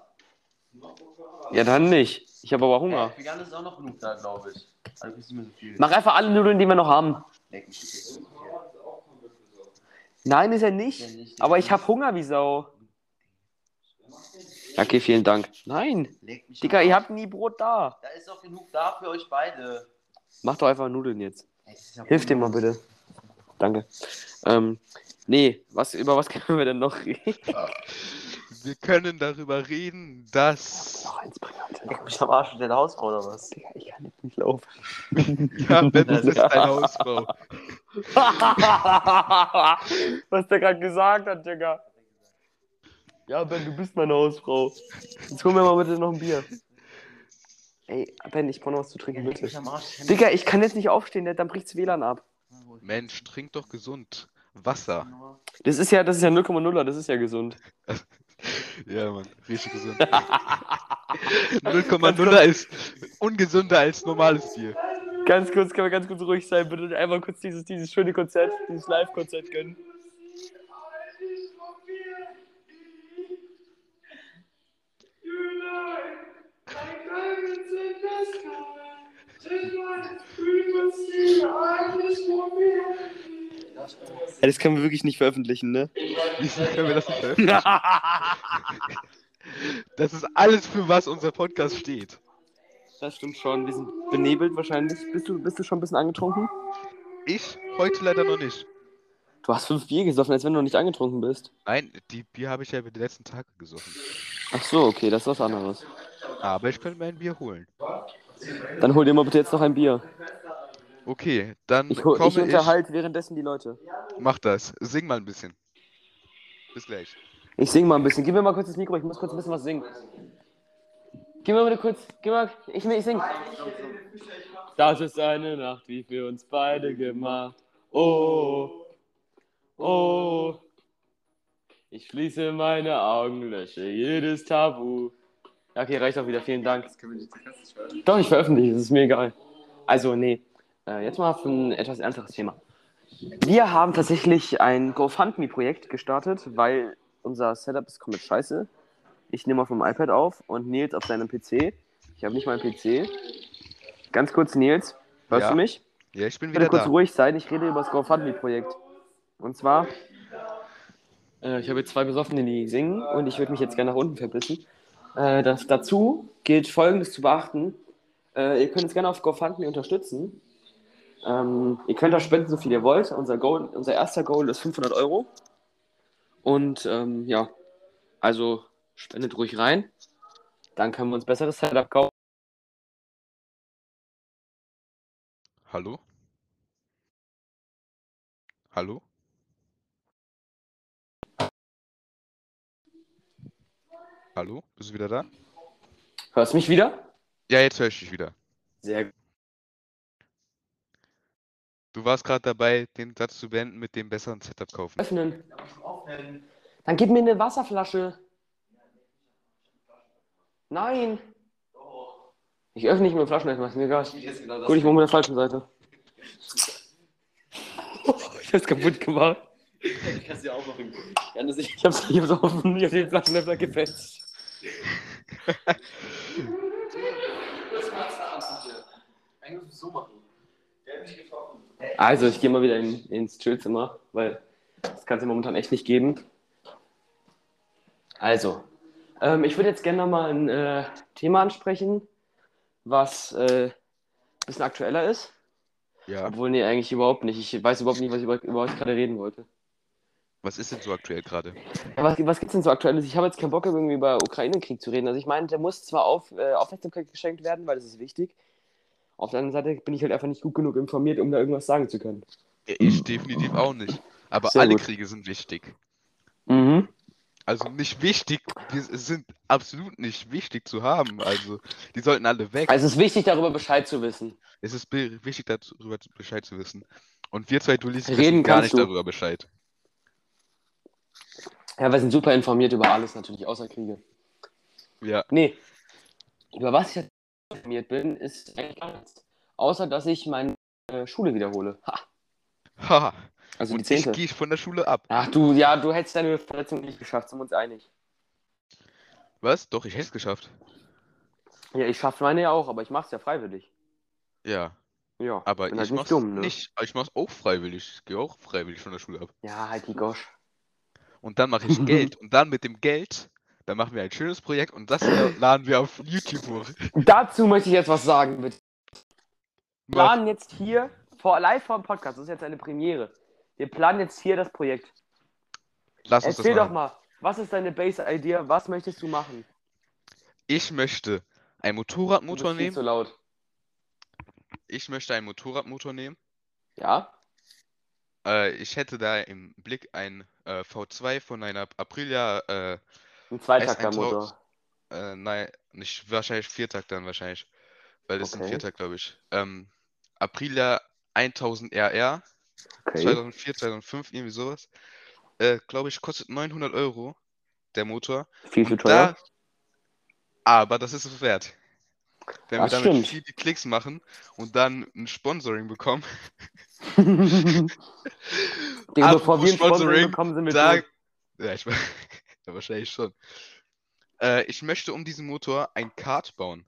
Speaker 1: Ja, dann nicht. Ich habe aber Hunger.
Speaker 3: Ja, Jan ist auch noch genug da, glaube ich. Also nicht mehr so viel.
Speaker 1: Mach einfach alle Nudeln, die wir noch haben. Nein, ist er nicht. Aber ich habe Hunger wie Sau. Okay, vielen Dank. Nein.
Speaker 3: Leck mich
Speaker 1: Digga, ihr habt nie Brot da.
Speaker 3: Da ist doch genug da für euch beide.
Speaker 1: Mach doch einfach Nudeln jetzt.
Speaker 3: Ey, ja
Speaker 1: Hilf dir mal bitte. Danke. Ähm, nee, was, über was können wir denn noch reden?
Speaker 2: Wir können darüber reden, dass.
Speaker 1: Noch eins bringen, Alter.
Speaker 3: Leck mich am Arsch mit der Hausfrau oder was?
Speaker 1: Digga, ich kann jetzt nicht laufen.
Speaker 2: Ja, Ben, das ist deine Hausfrau.
Speaker 1: was der gerade gesagt hat, Digga. Ja, Ben, du bist meine Hausfrau. Jetzt hol mir mal bitte noch ein Bier. Ey, Ben, ich brauche noch was zu trinken, bitte.
Speaker 3: Arsch.
Speaker 1: Digga, ich kann jetzt nicht aufstehen, dann bricht's WLAN ab.
Speaker 2: Mensch, trink doch gesund. Wasser.
Speaker 1: Das ist ja, das ist ja 0,0er, das ist ja gesund.
Speaker 2: Ja, Mann, richtig gesund. 0,0 ist ungesünder als normales Bier.
Speaker 1: Ganz kurz, können wir ganz kurz ruhig sein, bitte einmal kurz dieses, dieses schöne Konzert, dieses Live-Konzert gönnen.
Speaker 3: Das können wir wirklich nicht veröffentlichen, ne?
Speaker 2: Wieso können wir das nicht veröffentlichen? Das ist alles, für was unser Podcast steht.
Speaker 1: Das stimmt schon. Wir sind benebelt wahrscheinlich. Bist du, bist du schon ein bisschen angetrunken?
Speaker 2: Ich heute leider noch nicht.
Speaker 1: Du hast fünf Bier gesoffen, als wenn du noch nicht angetrunken bist.
Speaker 2: Nein, die Bier habe ich ja über die letzten Tage gesoffen.
Speaker 1: Ach so, okay, das ist was anderes.
Speaker 2: Aber ich könnte mir ein Bier holen.
Speaker 1: Dann hol dir mal bitte jetzt noch ein Bier.
Speaker 2: Okay, dann
Speaker 1: Ich, hol, ich
Speaker 2: komme ich.
Speaker 1: unterhalte währenddessen die Leute.
Speaker 2: Mach das. Sing mal ein bisschen. Bis gleich.
Speaker 1: Ich sing mal ein bisschen. Gib mir mal kurz das Mikro, ich muss kurz ein bisschen was singen. Gib mir mal kurz, gib mal, ich, ich sing. Das ist eine Nacht, wie für uns beide gemacht. Oh, oh. Ich schließe meine Augen, lösche jedes Tabu. Ja, okay, reicht auch wieder, vielen Dank. Doch, ich veröffentliche, das ist mir egal. Also, nee. Äh, jetzt mal für ein etwas ernsteres Thema. Wir haben tatsächlich ein GoFundMe-Projekt gestartet, weil unser Setup ist komplett scheiße. Ich nehme auf dem iPad auf und Nils auf seinem PC. Ich habe nicht mal einen PC. Ganz kurz, Nils, hörst
Speaker 2: Ja.
Speaker 1: du mich?
Speaker 2: Ja, ich bin
Speaker 1: Bitte
Speaker 2: wieder
Speaker 1: kurz
Speaker 2: da.
Speaker 1: ruhig sein, ich rede über das GoFundMe-Projekt. Und zwar, äh, ich habe jetzt zwei Besoffene, die singen und ich würde mich jetzt gerne nach unten verbissen. Äh, das, dazu gilt Folgendes zu beachten. Äh, ihr könnt uns gerne auf GoFundMe unterstützen. Ähm, ihr könnt da spenden, so viel ihr wollt. Unser, Goal, unser erster Goal ist 500 Euro. Und ähm, ja, also spendet ruhig rein. Dann können wir uns besseres Setup kaufen.
Speaker 2: Hallo? Hallo? Hallo? Bist du wieder da?
Speaker 1: Hörst du mich wieder?
Speaker 2: Ja, jetzt höre ich dich wieder.
Speaker 1: Sehr gut.
Speaker 2: Du warst gerade dabei, den Satz zu beenden mit dem besseren Setup kaufen.
Speaker 1: Öffnen. Dann gib mir eine Wasserflasche. Nein. Ich öffne nicht mehr Flaschen, ist mir egal. Gut, ich mache mit der falschen Seite. ich hab's kaputt gemacht.
Speaker 3: Ich kann es dir auch. Janis, ich
Speaker 1: hab's, ich hab's offen, ich hab den Flaschenöffner gefetzt. Also, ich gehe mal wieder in, ins Chillzimmer, weil das kann es ja momentan echt nicht geben. Also, ähm, ich würde jetzt gerne mal ein äh, Thema ansprechen, was äh, ein bisschen aktueller ist.
Speaker 2: Ja.
Speaker 1: Obwohl, nee, eigentlich überhaupt nicht. Ich weiß überhaupt nicht, was ich über, über euch gerade reden wollte.
Speaker 2: Was ist denn so aktuell gerade?
Speaker 1: Ja, was, was gibt's denn so aktuelles? Ich habe jetzt keinen Bock, irgendwie über Ukraine-Krieg zu reden. Also ich meine, der muss zwar auf, äh, Aufmerksamkeit geschenkt werden, weil das ist wichtig. Auf der anderen Seite bin ich halt einfach nicht gut genug informiert, um da irgendwas sagen zu können.
Speaker 2: Ich definitiv auch nicht. Aber
Speaker 1: Sehr
Speaker 2: alle
Speaker 1: gut.
Speaker 2: Kriege sind wichtig.
Speaker 1: Mhm.
Speaker 2: Also nicht wichtig, die sind absolut nicht wichtig zu haben. Also die sollten alle weg.
Speaker 1: Also es ist wichtig, darüber Bescheid zu wissen.
Speaker 2: Es ist wichtig, darüber Bescheid zu wissen. Und wir zwei
Speaker 1: Reden
Speaker 2: wissen gar nicht
Speaker 1: du.
Speaker 2: darüber Bescheid.
Speaker 1: Ja, wir sind super informiert über alles natürlich, außer Kriege.
Speaker 2: Ja.
Speaker 1: Nee, über was ich jetzt informiert bin, ist eigentlich gar nichts. Außer, dass ich meine äh, Schule wiederhole. Ha.
Speaker 2: Haha.
Speaker 1: Also die
Speaker 2: Und ich
Speaker 1: zehnte.
Speaker 2: gehe von der Schule ab.
Speaker 1: Ach du, ja, du hättest deine Verletzung nicht geschafft, sind wir uns einig.
Speaker 2: Was? Doch, ich hätte es geschafft.
Speaker 1: Ja, ich schaffe meine ja auch, aber ich mach's ja freiwillig.
Speaker 2: Ja.
Speaker 1: Ja,
Speaker 2: Aber
Speaker 1: bin
Speaker 2: ich
Speaker 1: halt
Speaker 2: mach's
Speaker 1: nicht dumm, ne?
Speaker 2: nicht. Ich mach's auch freiwillig. Ich gehe auch freiwillig von der Schule ab.
Speaker 1: Ja, halt die Gosch.
Speaker 2: Und dann mache ich Geld. Und dann mit dem Geld, dann machen wir ein schönes Projekt und das laden wir auf YouTube hoch.
Speaker 1: Dazu möchte ich jetzt was sagen, bitte. Wir planen jetzt hier, vor, live vor dem Podcast, das ist jetzt eine Premiere. Wir planen jetzt hier das Projekt.
Speaker 2: Lass uns
Speaker 1: Erzähl
Speaker 2: das
Speaker 1: doch mal, was ist deine Base-Idee? Was möchtest du machen?
Speaker 2: Ich möchte einen Motorradmotor nehmen.
Speaker 1: zu laut.
Speaker 2: Ich möchte einen Motorradmotor nehmen.
Speaker 1: Ja?
Speaker 2: Äh, ich hätte da im Blick ein äh, V2 von einer Aprilia, äh,
Speaker 1: Ein Zweitakter-Motor.
Speaker 2: äh, nein, nicht wahrscheinlich Viertakt dann wahrscheinlich, weil das ist ein
Speaker 1: Okay.
Speaker 2: Viertakt, glaube ich. Ähm, Aprilia 1000 RR,
Speaker 1: Okay.
Speaker 2: 2004, 2005, irgendwie sowas. Äh, glaube ich, kostet 900 Euro, der Motor.
Speaker 1: Viel zu teuer.
Speaker 2: da, aber das ist es wert. Wenn
Speaker 1: Das
Speaker 2: wir damit
Speaker 1: stimmt.
Speaker 2: viele Klicks machen und dann ein Sponsoring bekommen.
Speaker 1: Digga, bevor wir ein Sponsoring bekommen, sind wir tot.
Speaker 2: ja, ich, ja, wahrscheinlich schon. Äh, ich möchte um diesen Motor ein Kart bauen.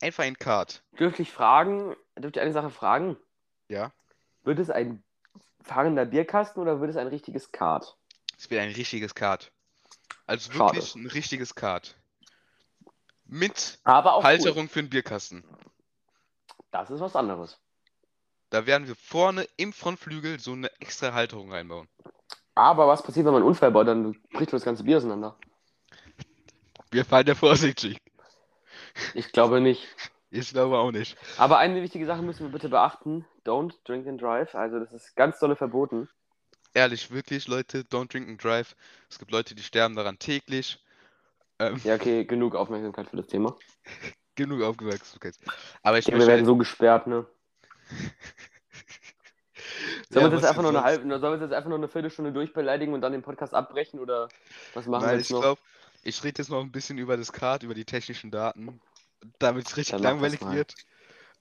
Speaker 2: Einfach ein Kart.
Speaker 1: Dürfte ich fragen, dürfte ich eine Sache fragen?
Speaker 2: Ja.
Speaker 1: Wird es ein fahrender Bierkasten oder wird es ein richtiges Kart?
Speaker 2: Es wird ein richtiges Kart. Also
Speaker 1: Schade.
Speaker 2: wirklich ein richtiges Kart. Mit
Speaker 1: Aber auch
Speaker 2: Halterung für den Bierkasten.
Speaker 1: Cool. Das ist was anderes.
Speaker 2: Da werden wir vorne im Frontflügel so eine extra Halterung reinbauen.
Speaker 1: Aber was passiert, wenn man einen Unfall baut? Dann bricht das ganze Bier auseinander.
Speaker 2: Wir fahren ja vorsichtig.
Speaker 1: Ich glaube nicht.
Speaker 2: Ich glaube auch nicht.
Speaker 1: Aber eine wichtige Sache müssen wir bitte beachten. Don't drink and drive. Also das ist ganz dolle verboten.
Speaker 2: Ehrlich, wirklich, Leute, don't drink and drive. Es gibt Leute, die sterben daran täglich. Ähm,
Speaker 1: Ja, okay, genug Aufmerksamkeit für das Thema.
Speaker 2: genug Aufmerksamkeit. Aber ich
Speaker 1: Ja, wir
Speaker 2: möchte
Speaker 1: werden so gesperrt, ne? Sollen
Speaker 2: Ja,
Speaker 1: wir
Speaker 2: was
Speaker 1: einfach nur eine halbe, sollen wir jetzt einfach nur eine Viertelstunde durchbeleidigen und dann den Podcast abbrechen oder was machen wir
Speaker 2: Nein,
Speaker 1: jetzt
Speaker 2: ich
Speaker 1: noch?
Speaker 2: ich rede jetzt noch ein bisschen über das Kart, über die technischen Daten, damit es richtig
Speaker 1: das
Speaker 2: langweilig wird.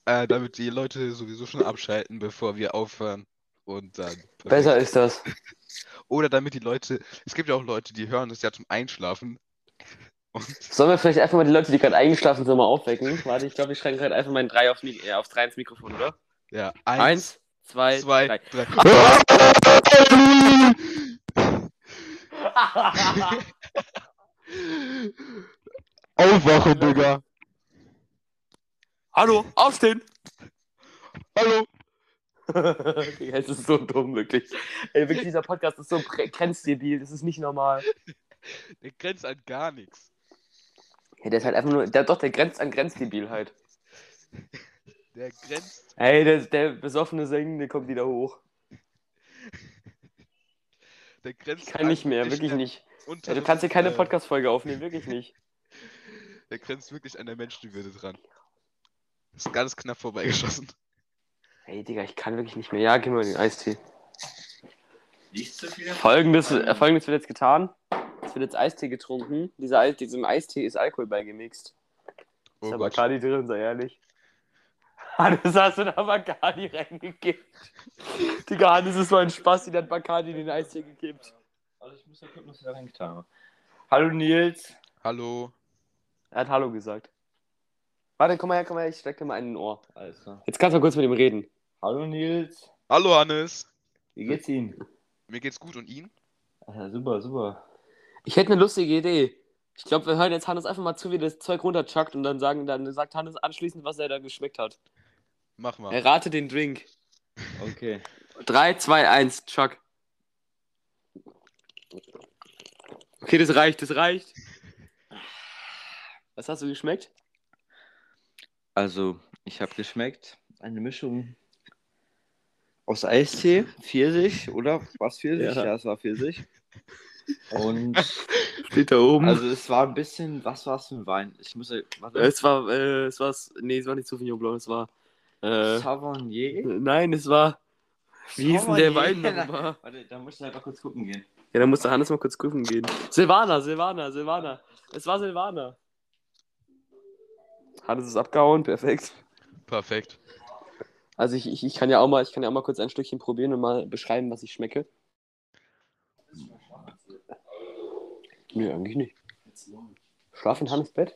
Speaker 2: Äh, damit die Leute sowieso schon abschalten, bevor wir aufhören. Und dann.
Speaker 1: Besser ist das.
Speaker 2: Oder damit die Leute. Es gibt ja auch Leute, die hören das ja zum Einschlafen. Und
Speaker 1: Sollen wir vielleicht einfach mal die Leute, die gerade eingeschlafen sind, mal aufwecken? Warte, ich glaube, ich schreibe gerade einfach meinen 3 aufs, Mik äh, aufs 3 ins Mikrofon, oder?
Speaker 2: Ja,
Speaker 1: Eins, zwei,
Speaker 2: zwei,
Speaker 1: drei.
Speaker 2: drei. Aufwachen, Digga!
Speaker 1: Hallo, aufstehen!
Speaker 2: Hallo!
Speaker 1: Digga, es ist so dumm, wirklich. Ey, wirklich, dieser Podcast ist so grenzdebil, das ist nicht normal.
Speaker 2: Der grenzt an gar nichts.
Speaker 1: Ja, der ist halt einfach nur, der, doch, der grenzt an Grenzdebilheit.
Speaker 2: Der grenzt.
Speaker 1: Ey, der, der besoffene Singende kommt wieder hoch.
Speaker 2: Der grenzt
Speaker 1: Ich kann nicht mehr,
Speaker 2: wirklich
Speaker 1: nicht. Ja, du kannst hier keine
Speaker 2: äh,
Speaker 1: Podcast-Folge aufnehmen, wirklich nicht.
Speaker 2: Der grenzt wirklich an der Menschenwürde dran. Ist ganz knapp vorbeigeschossen.
Speaker 1: Ey, Digga, ich kann wirklich nicht mehr. Ja, gib mir den Eistee.
Speaker 4: Nicht zu viel?
Speaker 1: Folgendes, äh, Folgendes wird jetzt getan. Es wird jetzt Eistee getrunken. Dieser, diesem Eistee ist Alkohol beigemixt.
Speaker 2: Oh
Speaker 1: ist
Speaker 2: Gott.
Speaker 1: Bacardi drin, sei ehrlich. Hannes, hast du da Bacardi reingekippt? Digga, Hannes ist so ein Spaß, der hat Bacardi in den Eistee gekippt.
Speaker 4: Also ich muss ja gucken, was ich da reingetan habe. Hallo Nils.
Speaker 2: Hallo.
Speaker 1: Er hat Hallo gesagt. Warte, komm mal her, komm mal her, ich steck dir mal einen in den Ohr.
Speaker 4: Alles klar.
Speaker 1: Jetzt kannst du mal kurz mit ihm reden.
Speaker 4: Hallo Nils.
Speaker 2: Hallo Hannes.
Speaker 4: Wie geht's Ihnen?
Speaker 2: Mir geht's gut und Ihnen?
Speaker 4: Ja, super, super.
Speaker 1: Ich hätte eine lustige Idee. Ich glaube, wir hören jetzt Hannes einfach mal zu, wie er das Zeug runterchuckt und dann sagen, dann sagt Hannes anschließend, was er da geschmeckt hat.
Speaker 2: Mach mal.
Speaker 1: Errate den Drink.
Speaker 4: Okay.
Speaker 1: 3, 2, 1, Chuck. Okay, das reicht, das reicht. Was hast du geschmeckt?
Speaker 4: Also, ich habe geschmeckt eine Mischung aus Eistee, Pfirsich, oder? Was Pfirsich?
Speaker 1: Ja.
Speaker 4: Ja, es war Pfirsich. Und
Speaker 1: Steht da oben.
Speaker 4: also es war ein bisschen, was war es für ein Wein? Ich muss ja, warte.
Speaker 1: es war, äh, es war, nee, es war nicht Sauvignon Blanc, es war, äh,
Speaker 4: Savagnier?
Speaker 1: nein, es war, wie hieß denn der Wein nochmal?
Speaker 4: Warte, da muss ich halt mal kurz gucken gehen.
Speaker 1: Ja, da musste Hannes mal kurz prüfen gehen. Silvana, Silvana, Silvana. Es war Silvana. Hannes ist abgehauen, perfekt.
Speaker 2: Perfekt.
Speaker 1: Also ich, ich, ich kann ja auch mal, ich kann ja auch mal kurz ein Stückchen probieren und mal beschreiben, was ich schmecke. Nö, eigentlich nicht. Schlaf in Hannes Bett?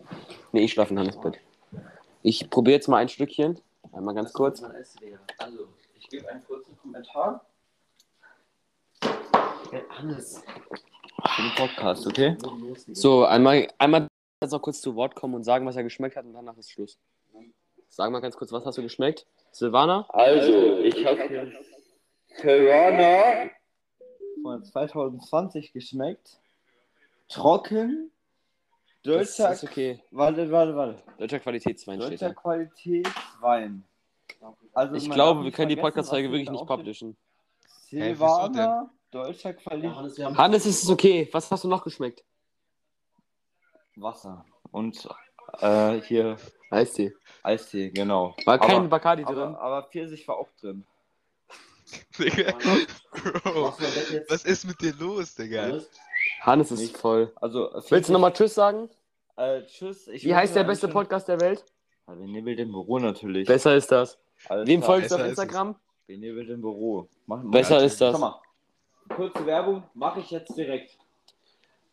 Speaker 1: Nee, ich schlafe in Hannes Bett. Ich probiere jetzt mal ein Stückchen. Einmal ganz kurz.
Speaker 4: Also, ich gebe einen kurzen Kommentar. Hannes. Für den Podcast, okay?
Speaker 1: So, einmal, einmal jetzt noch kurz zu Wort kommen und sagen, was er geschmeckt hat und danach ist Schluss. Sag mal ganz kurz, was hast du geschmeckt? Silvana?
Speaker 4: Also, ich habe hier Piranha von 2020 geschmeckt. Trocken.
Speaker 1: Das
Speaker 4: Deutscher,
Speaker 1: ist okay.
Speaker 4: warte, warte, warte.
Speaker 1: Deutscher Qualitätswein steht
Speaker 4: Deutscher
Speaker 1: da.
Speaker 4: Qualitätswein. Also,
Speaker 1: Ich glaube, wir können die Podcast-Folge
Speaker 4: was
Speaker 1: wirklich nicht publishen.
Speaker 4: Silvaner, deutscher Qualitätswein.
Speaker 1: Hannes, ist es okay? Was hast du noch geschmeckt?
Speaker 4: Wasser. Und äh, hier
Speaker 1: Eistee.
Speaker 4: Eistee, genau.
Speaker 1: War kein
Speaker 4: Aber-
Speaker 1: Bacardi drin.
Speaker 4: Aber, aber Pfirsich war auch drin.
Speaker 2: Digga. Bro,
Speaker 4: das
Speaker 2: was ist mit dir los, Digga?
Speaker 1: Hannes ist
Speaker 4: Nicht.
Speaker 1: voll.
Speaker 4: Also,
Speaker 1: Willst du nochmal Tschüss sagen?
Speaker 4: Äh, tschüss. Ich
Speaker 1: Wie heißt der beste Podcast der Welt?
Speaker 4: Ja, Benebelt im Büro natürlich.
Speaker 1: Besser ist das.
Speaker 4: Alles
Speaker 1: Wem
Speaker 4: klar.
Speaker 1: folgst du auf
Speaker 2: besser ist es.
Speaker 1: Instagram?
Speaker 4: Benebelt im Büro. Mach, mach
Speaker 1: Besser ist das.
Speaker 4: Schau mal. Kurze Werbung mache ich jetzt direkt.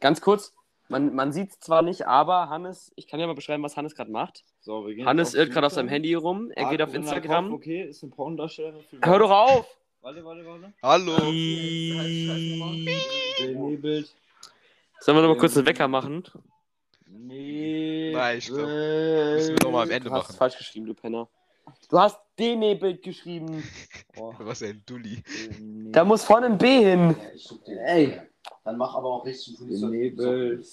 Speaker 1: Ganz kurz. Man, man sieht es zwar nicht, aber Hannes, ich kann ja mal beschreiben, was Hannes gerade macht.
Speaker 4: So, wir gehen
Speaker 1: Hannes irrt gerade auf seinem. Handy rum. Er geht auf Instagram.
Speaker 4: Kopf, Okay, ist ein Pornodarsteller.
Speaker 1: Hör doch auf!
Speaker 4: Warte, warte, warte.
Speaker 2: Hallo.
Speaker 4: Benebelt.
Speaker 1: Sollen wir noch mal kurz einen Wecker machen?
Speaker 4: Nee.
Speaker 2: Nein, ich glaub, müssen wir noch mal am Ende
Speaker 1: Du hast
Speaker 2: machen.
Speaker 1: falsch geschrieben, du Penner. Du hast denebelt geschrieben.
Speaker 4: Oh,
Speaker 2: Was ein Dulli.
Speaker 1: Da muss vorne ein B hin.
Speaker 3: Ey, dann mach aber auch richtig
Speaker 4: Benebelt.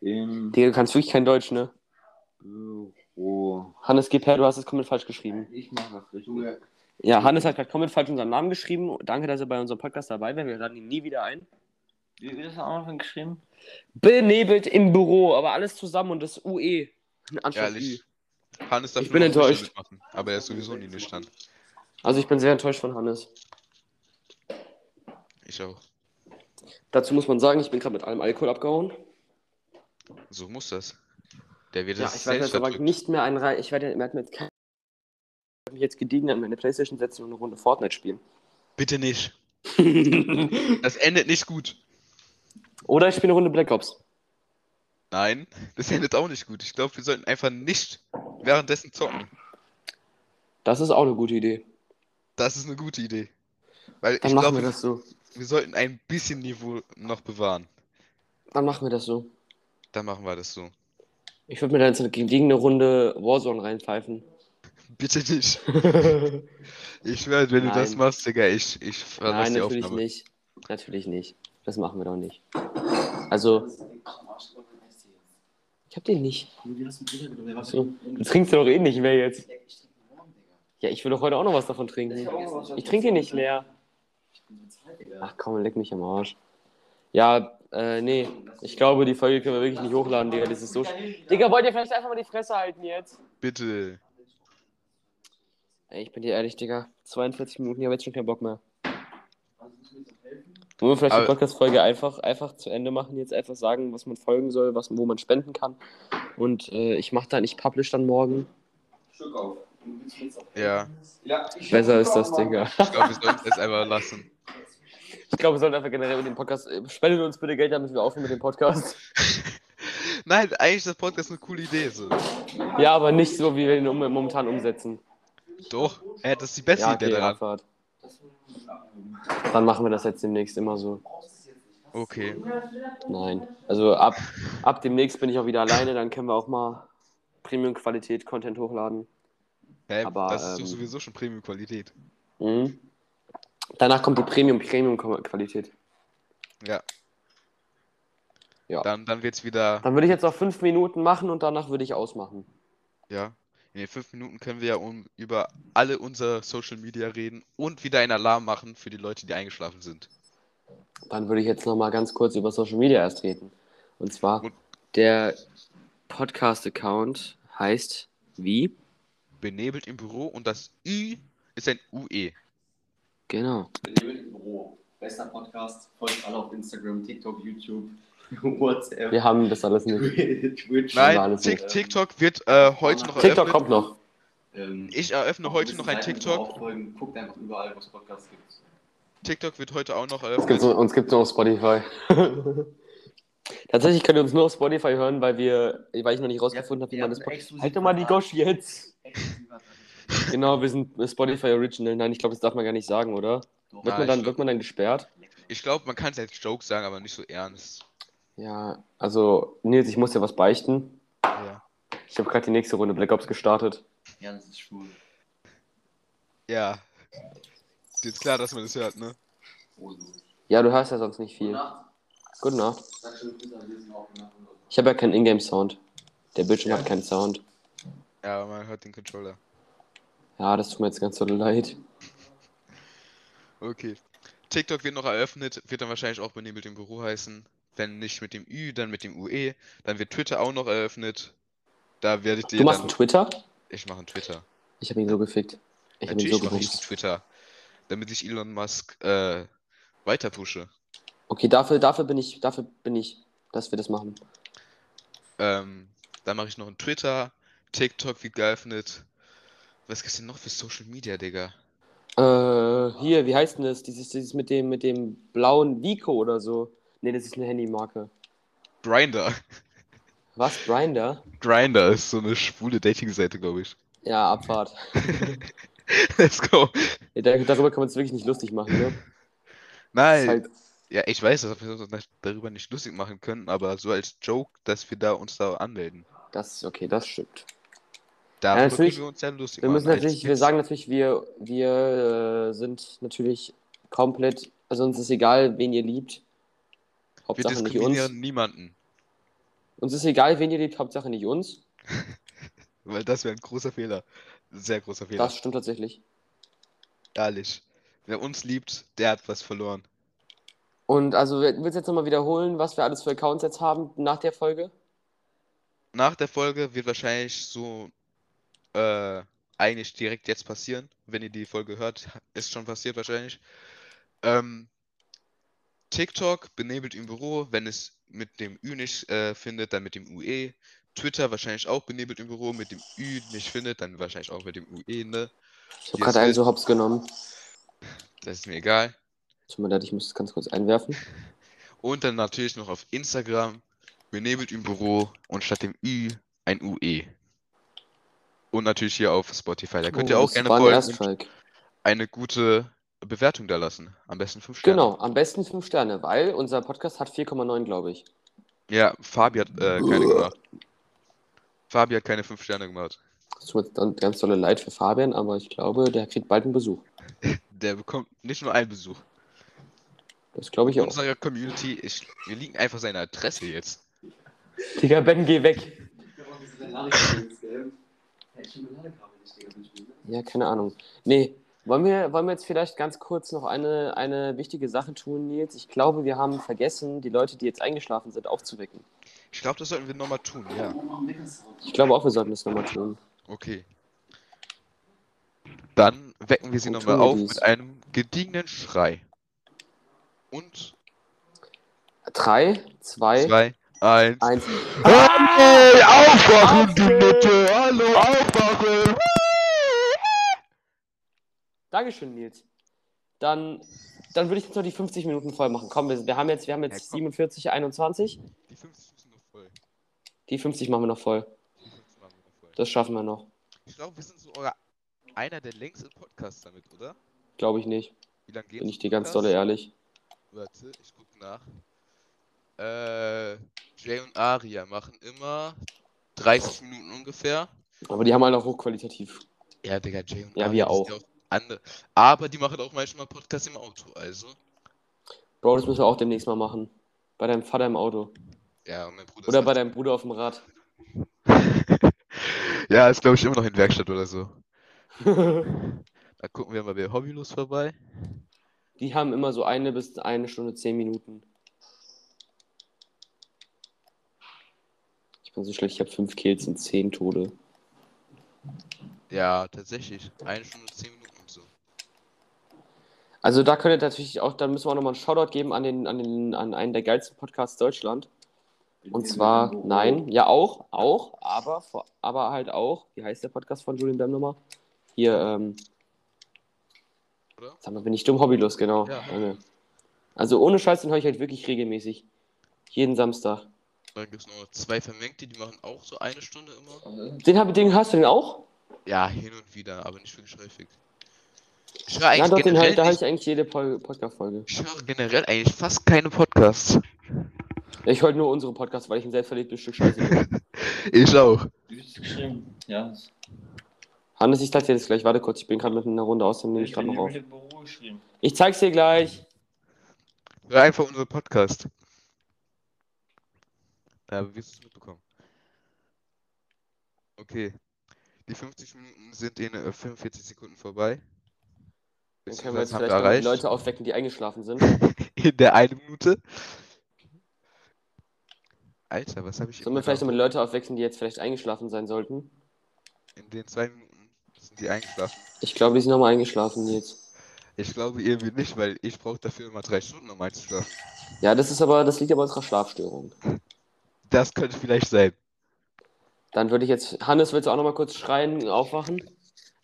Speaker 4: Im
Speaker 1: Digga, du kannst wirklich kein Deutsch, ne?
Speaker 4: Büro.
Speaker 1: Hannes Geper, du hast es komplett falsch geschrieben.
Speaker 4: Ich mach das richtig.
Speaker 1: Ja, Hannes hat gerade komplett falsch unseren Namen geschrieben. Danke, dass er bei unserem Podcast dabei war. Wir laden ihn nie wieder ein.
Speaker 4: Wie wird das am Anfang geschrieben?
Speaker 1: Benebelt im Büro, aber alles zusammen und das UE.
Speaker 2: Ehrlich. Hannes darf
Speaker 1: Ich bin enttäuscht.
Speaker 2: Aber er ist sowieso nie nicht stand.
Speaker 1: Also ich bin sehr enttäuscht von Hannes.
Speaker 2: Ich auch.
Speaker 1: Dazu muss man sagen, ich bin gerade mit allem Alkohol abgehauen.
Speaker 2: So muss das. Der wird
Speaker 1: Ja,
Speaker 2: es
Speaker 1: ich werde
Speaker 2: selbst
Speaker 1: jetzt aber nicht mehr ein Rei- Ich werde mir jetzt kein. Ich mich jetzt gediegen an meine Playstation setzen und eine Runde Fortnite spielen.
Speaker 2: Bitte nicht. Das endet nicht gut.
Speaker 1: Oder ich spiele eine Runde Black Ops.
Speaker 2: Nein, das endet auch nicht gut. Ich glaube, wir sollten einfach nicht währenddessen zocken.
Speaker 1: Das ist auch eine gute Idee.
Speaker 2: Das ist eine gute Idee. Weil
Speaker 1: Dann
Speaker 2: ich
Speaker 1: machen
Speaker 2: glaube,
Speaker 1: wir das so.
Speaker 2: wir sollten ein bisschen Niveau noch bewahren.
Speaker 1: Dann machen wir das so.
Speaker 2: Dann machen wir das so.
Speaker 1: Ich würde mir da jetzt eine gediegene Runde Warzone reinpfeifen.
Speaker 2: Bitte nicht. Ich schwöre, wenn du das
Speaker 1: Nein.
Speaker 2: machst, Digga, ich, ich verlasse
Speaker 1: Nein,
Speaker 2: die
Speaker 1: natürlich
Speaker 2: Aufnahme.
Speaker 1: nicht. Natürlich nicht. Das machen wir doch nicht. Also, ich hab den nicht. So. Du trinkst ja doch eh nicht mehr jetzt. Ja, ich will doch heute auch noch was davon trinken. Ich trinke den nicht leer. Ach komm, leck mich am Arsch. Ja, äh, nee. Ich glaube, die Folge können wir wirklich nicht hochladen, Digga. Das ist so. Digga, wollt ihr vielleicht einfach mal die Fresse halten jetzt?
Speaker 2: Bitte.
Speaker 1: Ey, ich bin dir ehrlich, Digga. 42 Minuten, ich habe jetzt schon keinen Bock mehr. Wollen wir vielleicht die
Speaker 2: Aber-
Speaker 1: Podcast-Folge einfach, einfach zu Ende machen, jetzt einfach sagen, was man folgen soll, was, wo man spenden kann. Und äh, ich mach dann, ich publish dann morgen.
Speaker 4: Stück auf.
Speaker 2: Ja,
Speaker 4: Ja, ich
Speaker 1: Besser ist das, Digga.
Speaker 2: ich glaube, wir sollten es einfach lassen.
Speaker 1: Ich glaube, wir sollten einfach generell mit dem Podcast. äh, Spendet uns bitte Geld, damit wir aufhören mit dem Podcast.
Speaker 2: Nein, eigentlich ist das Podcast eine coole Idee. So.
Speaker 1: Ja, aber nicht so, wie wir ihn momentan umsetzen.
Speaker 2: Doch, äh, das ist die beste
Speaker 1: Ja,
Speaker 2: Idee
Speaker 1: okay,
Speaker 2: daran.
Speaker 1: Abfahrt. Dann machen wir das jetzt demnächst immer so.
Speaker 2: Okay.
Speaker 1: Nein. Also ab, ab demnächst bin ich auch wieder alleine, dann können wir auch mal Premium-Qualität-Content hochladen.
Speaker 2: Hä,
Speaker 1: Aber,
Speaker 2: das ist
Speaker 1: ähm,
Speaker 2: sowieso schon Premium-Qualität.
Speaker 1: Mhm. Danach kommt die Premium-Premium-Qualität.
Speaker 2: Ja.
Speaker 1: Ja.
Speaker 2: Dann, dann wird's wieder.
Speaker 1: Dann würde ich jetzt noch fünf Minuten machen und danach würde ich ausmachen.
Speaker 2: Ja. In den fünf Minuten können wir ja um, über alle unsere Social Media reden und wieder einen Alarm machen für die Leute, die eingeschlafen sind.
Speaker 1: Dann würde ich jetzt noch mal ganz kurz über Social Media erst reden. Und zwar,
Speaker 2: Und-
Speaker 1: der Podcast-Account heißt wie?
Speaker 2: Benebelt im Büro und das Ü ist ein. UE.
Speaker 1: Genau.
Speaker 3: Benebelt im Büro. Bester Podcast. Folgt alle auf Instagram, TikTok, YouTube, WhatsApp,
Speaker 1: Wir haben das alles nicht.
Speaker 3: Twitch.
Speaker 1: Nein, nicht.
Speaker 2: TikTok wird äh, heute noch
Speaker 1: TikTok
Speaker 2: eröffnet.
Speaker 1: kommt noch.
Speaker 3: Ähm,
Speaker 2: Ich eröffne heute noch ein TikTok.
Speaker 3: Guckt einfach überall, wo es Podcasts gibt.
Speaker 2: TikTok wird heute auch noch
Speaker 1: Uns gibt
Speaker 2: eröffnet.
Speaker 1: es uns gibt's nur auf Spotify. Tatsächlich könnt ihr uns nur auf Spotify hören, weil wir, weil ich noch nicht rausgefunden habe, wie man das. Po- Halt doch mal die Gosch jetzt! Genau, wir sind Spotify Original. Nein, ich glaube, das darf man gar nicht sagen, oder? Wird, man, dann, wird man dann gesperrt?
Speaker 2: Ich glaube, man kann es als Joke sagen, aber nicht so ernst.
Speaker 1: Ja, also, Nils, ich muss dir was beichten.
Speaker 2: Ja.
Speaker 1: Ich habe gerade die nächste Runde Black Ops gestartet.
Speaker 3: Ja, das ist schwul.
Speaker 2: Ja. Jetzt klar, dass man das hört, ne?
Speaker 1: Ja, du hörst ja sonst nicht viel. Gute Nacht. Ich habe ja keinen Ingame-Sound. Der Bildschirm hat keinen Sound.
Speaker 2: Ja, aber man hört den Controller.
Speaker 1: Ja, das tut mir jetzt ganz so leid.
Speaker 2: Okay. TikTok wird noch eröffnet, wird dann wahrscheinlich auch benebelt im Büro heißen. Wenn nicht mit dem Ü, dann mit dem UE. Dann wird Twitter auch noch eröffnet. Da werde ich dir
Speaker 1: Du machst einen Twitter?
Speaker 2: Ich mache einen Twitter.
Speaker 1: Ich habe ihn so gefickt. Ich habe ihn so
Speaker 2: mache ich einen. Twitter. Damit ich Elon Musk äh, weiter pushe.
Speaker 1: Okay, dafür, dafür bin ich, dafür bin ich, dass wir das machen.
Speaker 2: Ähm, dann mache ich noch einen Twitter. TikTok wird geöffnet. Was gibt's denn noch für Social Media, Digga?
Speaker 1: Äh, hier, wie heißt denn das? Dieses, dieses mit dem, mit dem blauen Vico oder so. Nee, das ist eine Handymarke.
Speaker 2: Grinder.
Speaker 1: Was? Grinder?
Speaker 2: Grinder ist so eine schwule Dating-Seite, glaube ich.
Speaker 1: Ja, Abfahrt.
Speaker 2: Let's go.
Speaker 1: Ja, da- darüber kann man es wirklich nicht lustig machen, ne?
Speaker 2: Nein,
Speaker 1: ist halt,
Speaker 2: ja, ich weiß, dass wir uns darüber nicht lustig machen können, aber so als Joke, dass wir da uns da anmelden.
Speaker 1: das, okay, das stimmt.
Speaker 2: Darüber
Speaker 1: natürlich-
Speaker 2: können wir uns ja lustig
Speaker 1: Wir
Speaker 2: machen.
Speaker 1: müssen
Speaker 2: als
Speaker 1: natürlich, wir sagen natürlich, wir, wir äh, sind natürlich komplett, also uns ist egal, wen ihr liebt.
Speaker 2: Wir
Speaker 1: Hauptsache nicht uns.
Speaker 2: diskriminieren niemanden,
Speaker 1: Uns ist egal, wen ihr liebt, Hauptsache nicht uns.
Speaker 2: weil das wäre ein großer Fehler. Sehr großer Fehler.
Speaker 1: Das stimmt tatsächlich.
Speaker 2: Ehrlich. Wer uns liebt, der hat was verloren.
Speaker 1: Und also, willst du jetzt nochmal wiederholen, was wir alles für Accounts jetzt haben nach der Folge?
Speaker 2: Nach der Folge wird wahrscheinlich so äh, eigentlich direkt jetzt passieren. Wenn ihr die Folge hört, ist schon passiert wahrscheinlich. Ähm, TikTok benebelt im Büro, wenn es mit dem Ü nicht äh, findet, dann mit dem UE. Twitter wahrscheinlich auch benebelt im Büro, mit dem Ü nicht findet, dann wahrscheinlich auch mit dem UE, ne?
Speaker 1: Ich habe gerade einen so hops genommen.
Speaker 2: Das ist mir egal.
Speaker 1: Tut mir leid, ich muss das ganz kurz einwerfen.
Speaker 2: Und dann natürlich noch auf Instagram, benebelt im Büro und statt dem Ü ein UE. Und natürlich hier auf Spotify. Da könnt ihr
Speaker 1: Oh,
Speaker 2: auch
Speaker 1: das
Speaker 2: gerne folgen eine gute Bewertung da lassen. Am besten 5 Sterne.
Speaker 1: Genau, am besten 5 Sterne, weil unser Podcast hat 4,9, glaube ich.
Speaker 2: Ja, Fabi hat äh, keine gemacht. Fabi hat keine 5 Sterne gemacht.
Speaker 1: Das tut mir dann ganz dolle leid für Fabian, aber ich glaube, der kriegt bald einen Besuch.
Speaker 2: Der bekommt nicht nur einen Besuch.
Speaker 1: Das glaube ich
Speaker 2: In
Speaker 1: auch.
Speaker 2: unserer Community, ich, wir liegen einfach seine Adresse jetzt.
Speaker 1: Digga, Ben, geh weg. Ja, keine Ahnung. Nee, wollen wir, wollen wir jetzt vielleicht ganz kurz noch eine, eine wichtige Sache tun, Nils? Ich glaube, wir haben vergessen, die Leute, die jetzt eingeschlafen sind, aufzuwecken.
Speaker 2: Ich glaube, das sollten wir nochmal tun, ja.
Speaker 1: Ich glaube auch, wir sollten das nochmal tun.
Speaker 2: Okay. Dann wecken wir sie nochmal auf
Speaker 1: dies.
Speaker 2: mit einem gediegenen Schrei. Und
Speaker 1: Drei, zwei,
Speaker 2: zwei, eins.
Speaker 1: eins.
Speaker 2: Hey, aufwachen,
Speaker 1: du
Speaker 2: Nette! Hallo, aufwachen!
Speaker 1: Dankeschön, Nils. Dann, dann würde ich jetzt noch die 50 Minuten voll machen. Komm, wir, wir haben jetzt, wir haben jetzt
Speaker 2: Ja, komm.
Speaker 1: 47, 21.
Speaker 2: Die 50 müssen noch voll.
Speaker 1: Die 50 machen wir noch voll.
Speaker 2: Die 50 machen wir noch voll.
Speaker 1: Das schaffen wir noch.
Speaker 2: Ich glaube, wir sind so einer der längsten Podcasts damit, oder?
Speaker 1: Glaube ich nicht.
Speaker 2: Wie lange geht
Speaker 1: Bin ich dir ganz dolle ehrlich.
Speaker 2: Warte, ich guck nach. Äh, Jay und Aria machen immer 30 Minuten ungefähr.
Speaker 1: Aber die haben halt auch hochqualitativ.
Speaker 2: Ja, Digga, Jay und
Speaker 1: Ja,
Speaker 2: Aria,
Speaker 1: wir auch.
Speaker 2: Andere. Aber die machen auch manchmal Podcasts im Auto, also.
Speaker 1: Bro, das müssen wir auch demnächst mal machen. Bei deinem Vater im Auto.
Speaker 2: Ja, und mein Bruder
Speaker 1: Oder bei
Speaker 2: halt-
Speaker 1: deinem Bruder auf dem Rad.
Speaker 2: Ja, ist glaube ich immer noch in Werkstatt oder so. Da gucken wir mal bei Hobbylos vorbei.
Speaker 1: Die haben immer so eine bis eine Stunde, zehn Minuten. Ich bin so schlecht, ich habe fünf Kills und zehn Tode.
Speaker 2: Ja, tatsächlich. Eine Stunde, zehn Minuten.
Speaker 1: Also da könnt ihr natürlich auch, da müssen wir auch nochmal einen Shoutout geben an, den, an, den, an einen der geilsten Podcasts Deutschland. Und zwar, nein, ja auch, auch, aber, aber halt auch, wie heißt der Podcast von Julian Bam nochmal? Hier, ähm,
Speaker 2: Oder?
Speaker 1: sag mal, bin ich dumm, hobbylos, genau.
Speaker 2: Ja.
Speaker 1: Also ohne Scheiß, den höre ich halt wirklich regelmäßig. Jeden Samstag.
Speaker 2: Dann gibt es noch zwei Vermengte, die machen auch so eine Stunde immer.
Speaker 1: Den, hab, den hast du den auch?
Speaker 2: Ja, hin und wieder, aber nicht wirklich häufig. Ich höre
Speaker 1: Ja,
Speaker 2: eigentlich
Speaker 1: doch, den
Speaker 2: generell
Speaker 1: da
Speaker 2: nicht,
Speaker 1: ich eigentlich jede Pol- Podcast-Folge.
Speaker 2: ich höre generell eigentlich fast keine Podcasts.
Speaker 1: Ich höre nur unsere Podcasts, weil ich ein selbstverliebtes Stück Scheiße bin.
Speaker 2: Ich auch.
Speaker 4: Wie ist geschrieben? Ja.
Speaker 1: Hannes, ich zeig dir das gleich. Warte kurz, ich bin gerade mit einer Runde aus, dann nehme ich gerade noch auf.
Speaker 4: mit Büro geschrieben.
Speaker 1: Ich zeig's dir gleich.
Speaker 2: Hör einfach unseren Podcast. Da wirst du es mitbekommen. Okay. Die 50 Minuten sind in äh, 45 Sekunden vorbei.
Speaker 1: Dann können wir jetzt vielleicht noch die. Leute aufwecken, die eingeschlafen sind.
Speaker 2: In der einen Minute. Alter, was habe ich
Speaker 1: Sollen wir vielleicht noch die Leute aufwecken, die jetzt vielleicht eingeschlafen sein sollten?
Speaker 2: In den zwei Minuten sind die eingeschlafen.
Speaker 1: Ich glaube, die sind nochmal eingeschlafen jetzt.
Speaker 2: Ich glaube irgendwie nicht, weil ich brauche dafür immer drei Stunden, um einzuschlafen.
Speaker 1: Ja, das ist aber, das liegt aber an unserer Schlafstörung.
Speaker 2: Das könnte vielleicht sein.
Speaker 1: Dann würde ich jetzt, Hannes, willst du auch nochmal kurz schreien, aufwachen?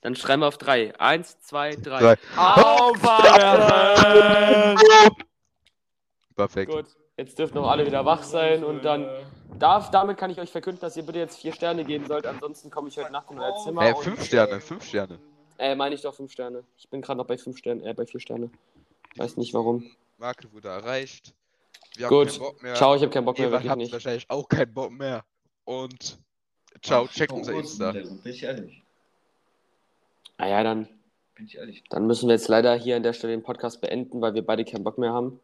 Speaker 1: Dann schreien wir auf drei. Eins, zwei, drei.
Speaker 2: Drei.
Speaker 1: Aufwachen!
Speaker 2: Perfekt.
Speaker 1: Gut, jetzt dürfen auch alle wieder wach sein und dann darf, damit kann ich euch verkünden, dass ihr bitte jetzt vier Sterne geben sollt, ansonsten komme ich heute Nacht in euer Zimmer. Und,
Speaker 2: fünf Sterne, fünf Sterne.
Speaker 1: Äh, meine ich doch 5 Sterne. Ich bin gerade noch bei 5 Sternen, äh, bei 4 Sterne. Weiß nicht warum.
Speaker 2: 15 Marke wurde erreicht. Wir
Speaker 1: Gut.
Speaker 2: keinen Bock mehr.
Speaker 1: Ciao, ich habe keinen Bock mehr, wirklich
Speaker 2: habt
Speaker 1: nicht.
Speaker 2: wahrscheinlich auch keinen Bock mehr. Und ciao, checkt unser Insta.
Speaker 4: Bin ich ehrlich.
Speaker 1: Ah ja, dann,
Speaker 4: Bin ich ehrlich.
Speaker 1: dann müssen wir jetzt leider hier an der Stelle den Podcast beenden, weil wir beide keinen Bock mehr haben.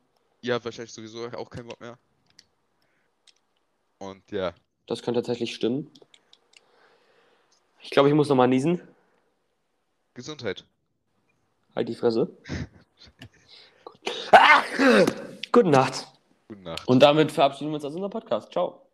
Speaker 2: Habt wahrscheinlich sowieso auch keinen Bock mehr. Und ja,
Speaker 1: Das könnte tatsächlich stimmen. Ich glaube, ich muss nochmal niesen.
Speaker 2: Gesundheit.
Speaker 1: Halt die Fresse. Gut. Ah! Gute Nacht.
Speaker 2: Gute Nacht.
Speaker 1: Und damit verabschieden wir uns aus unserem Podcast. Ciao.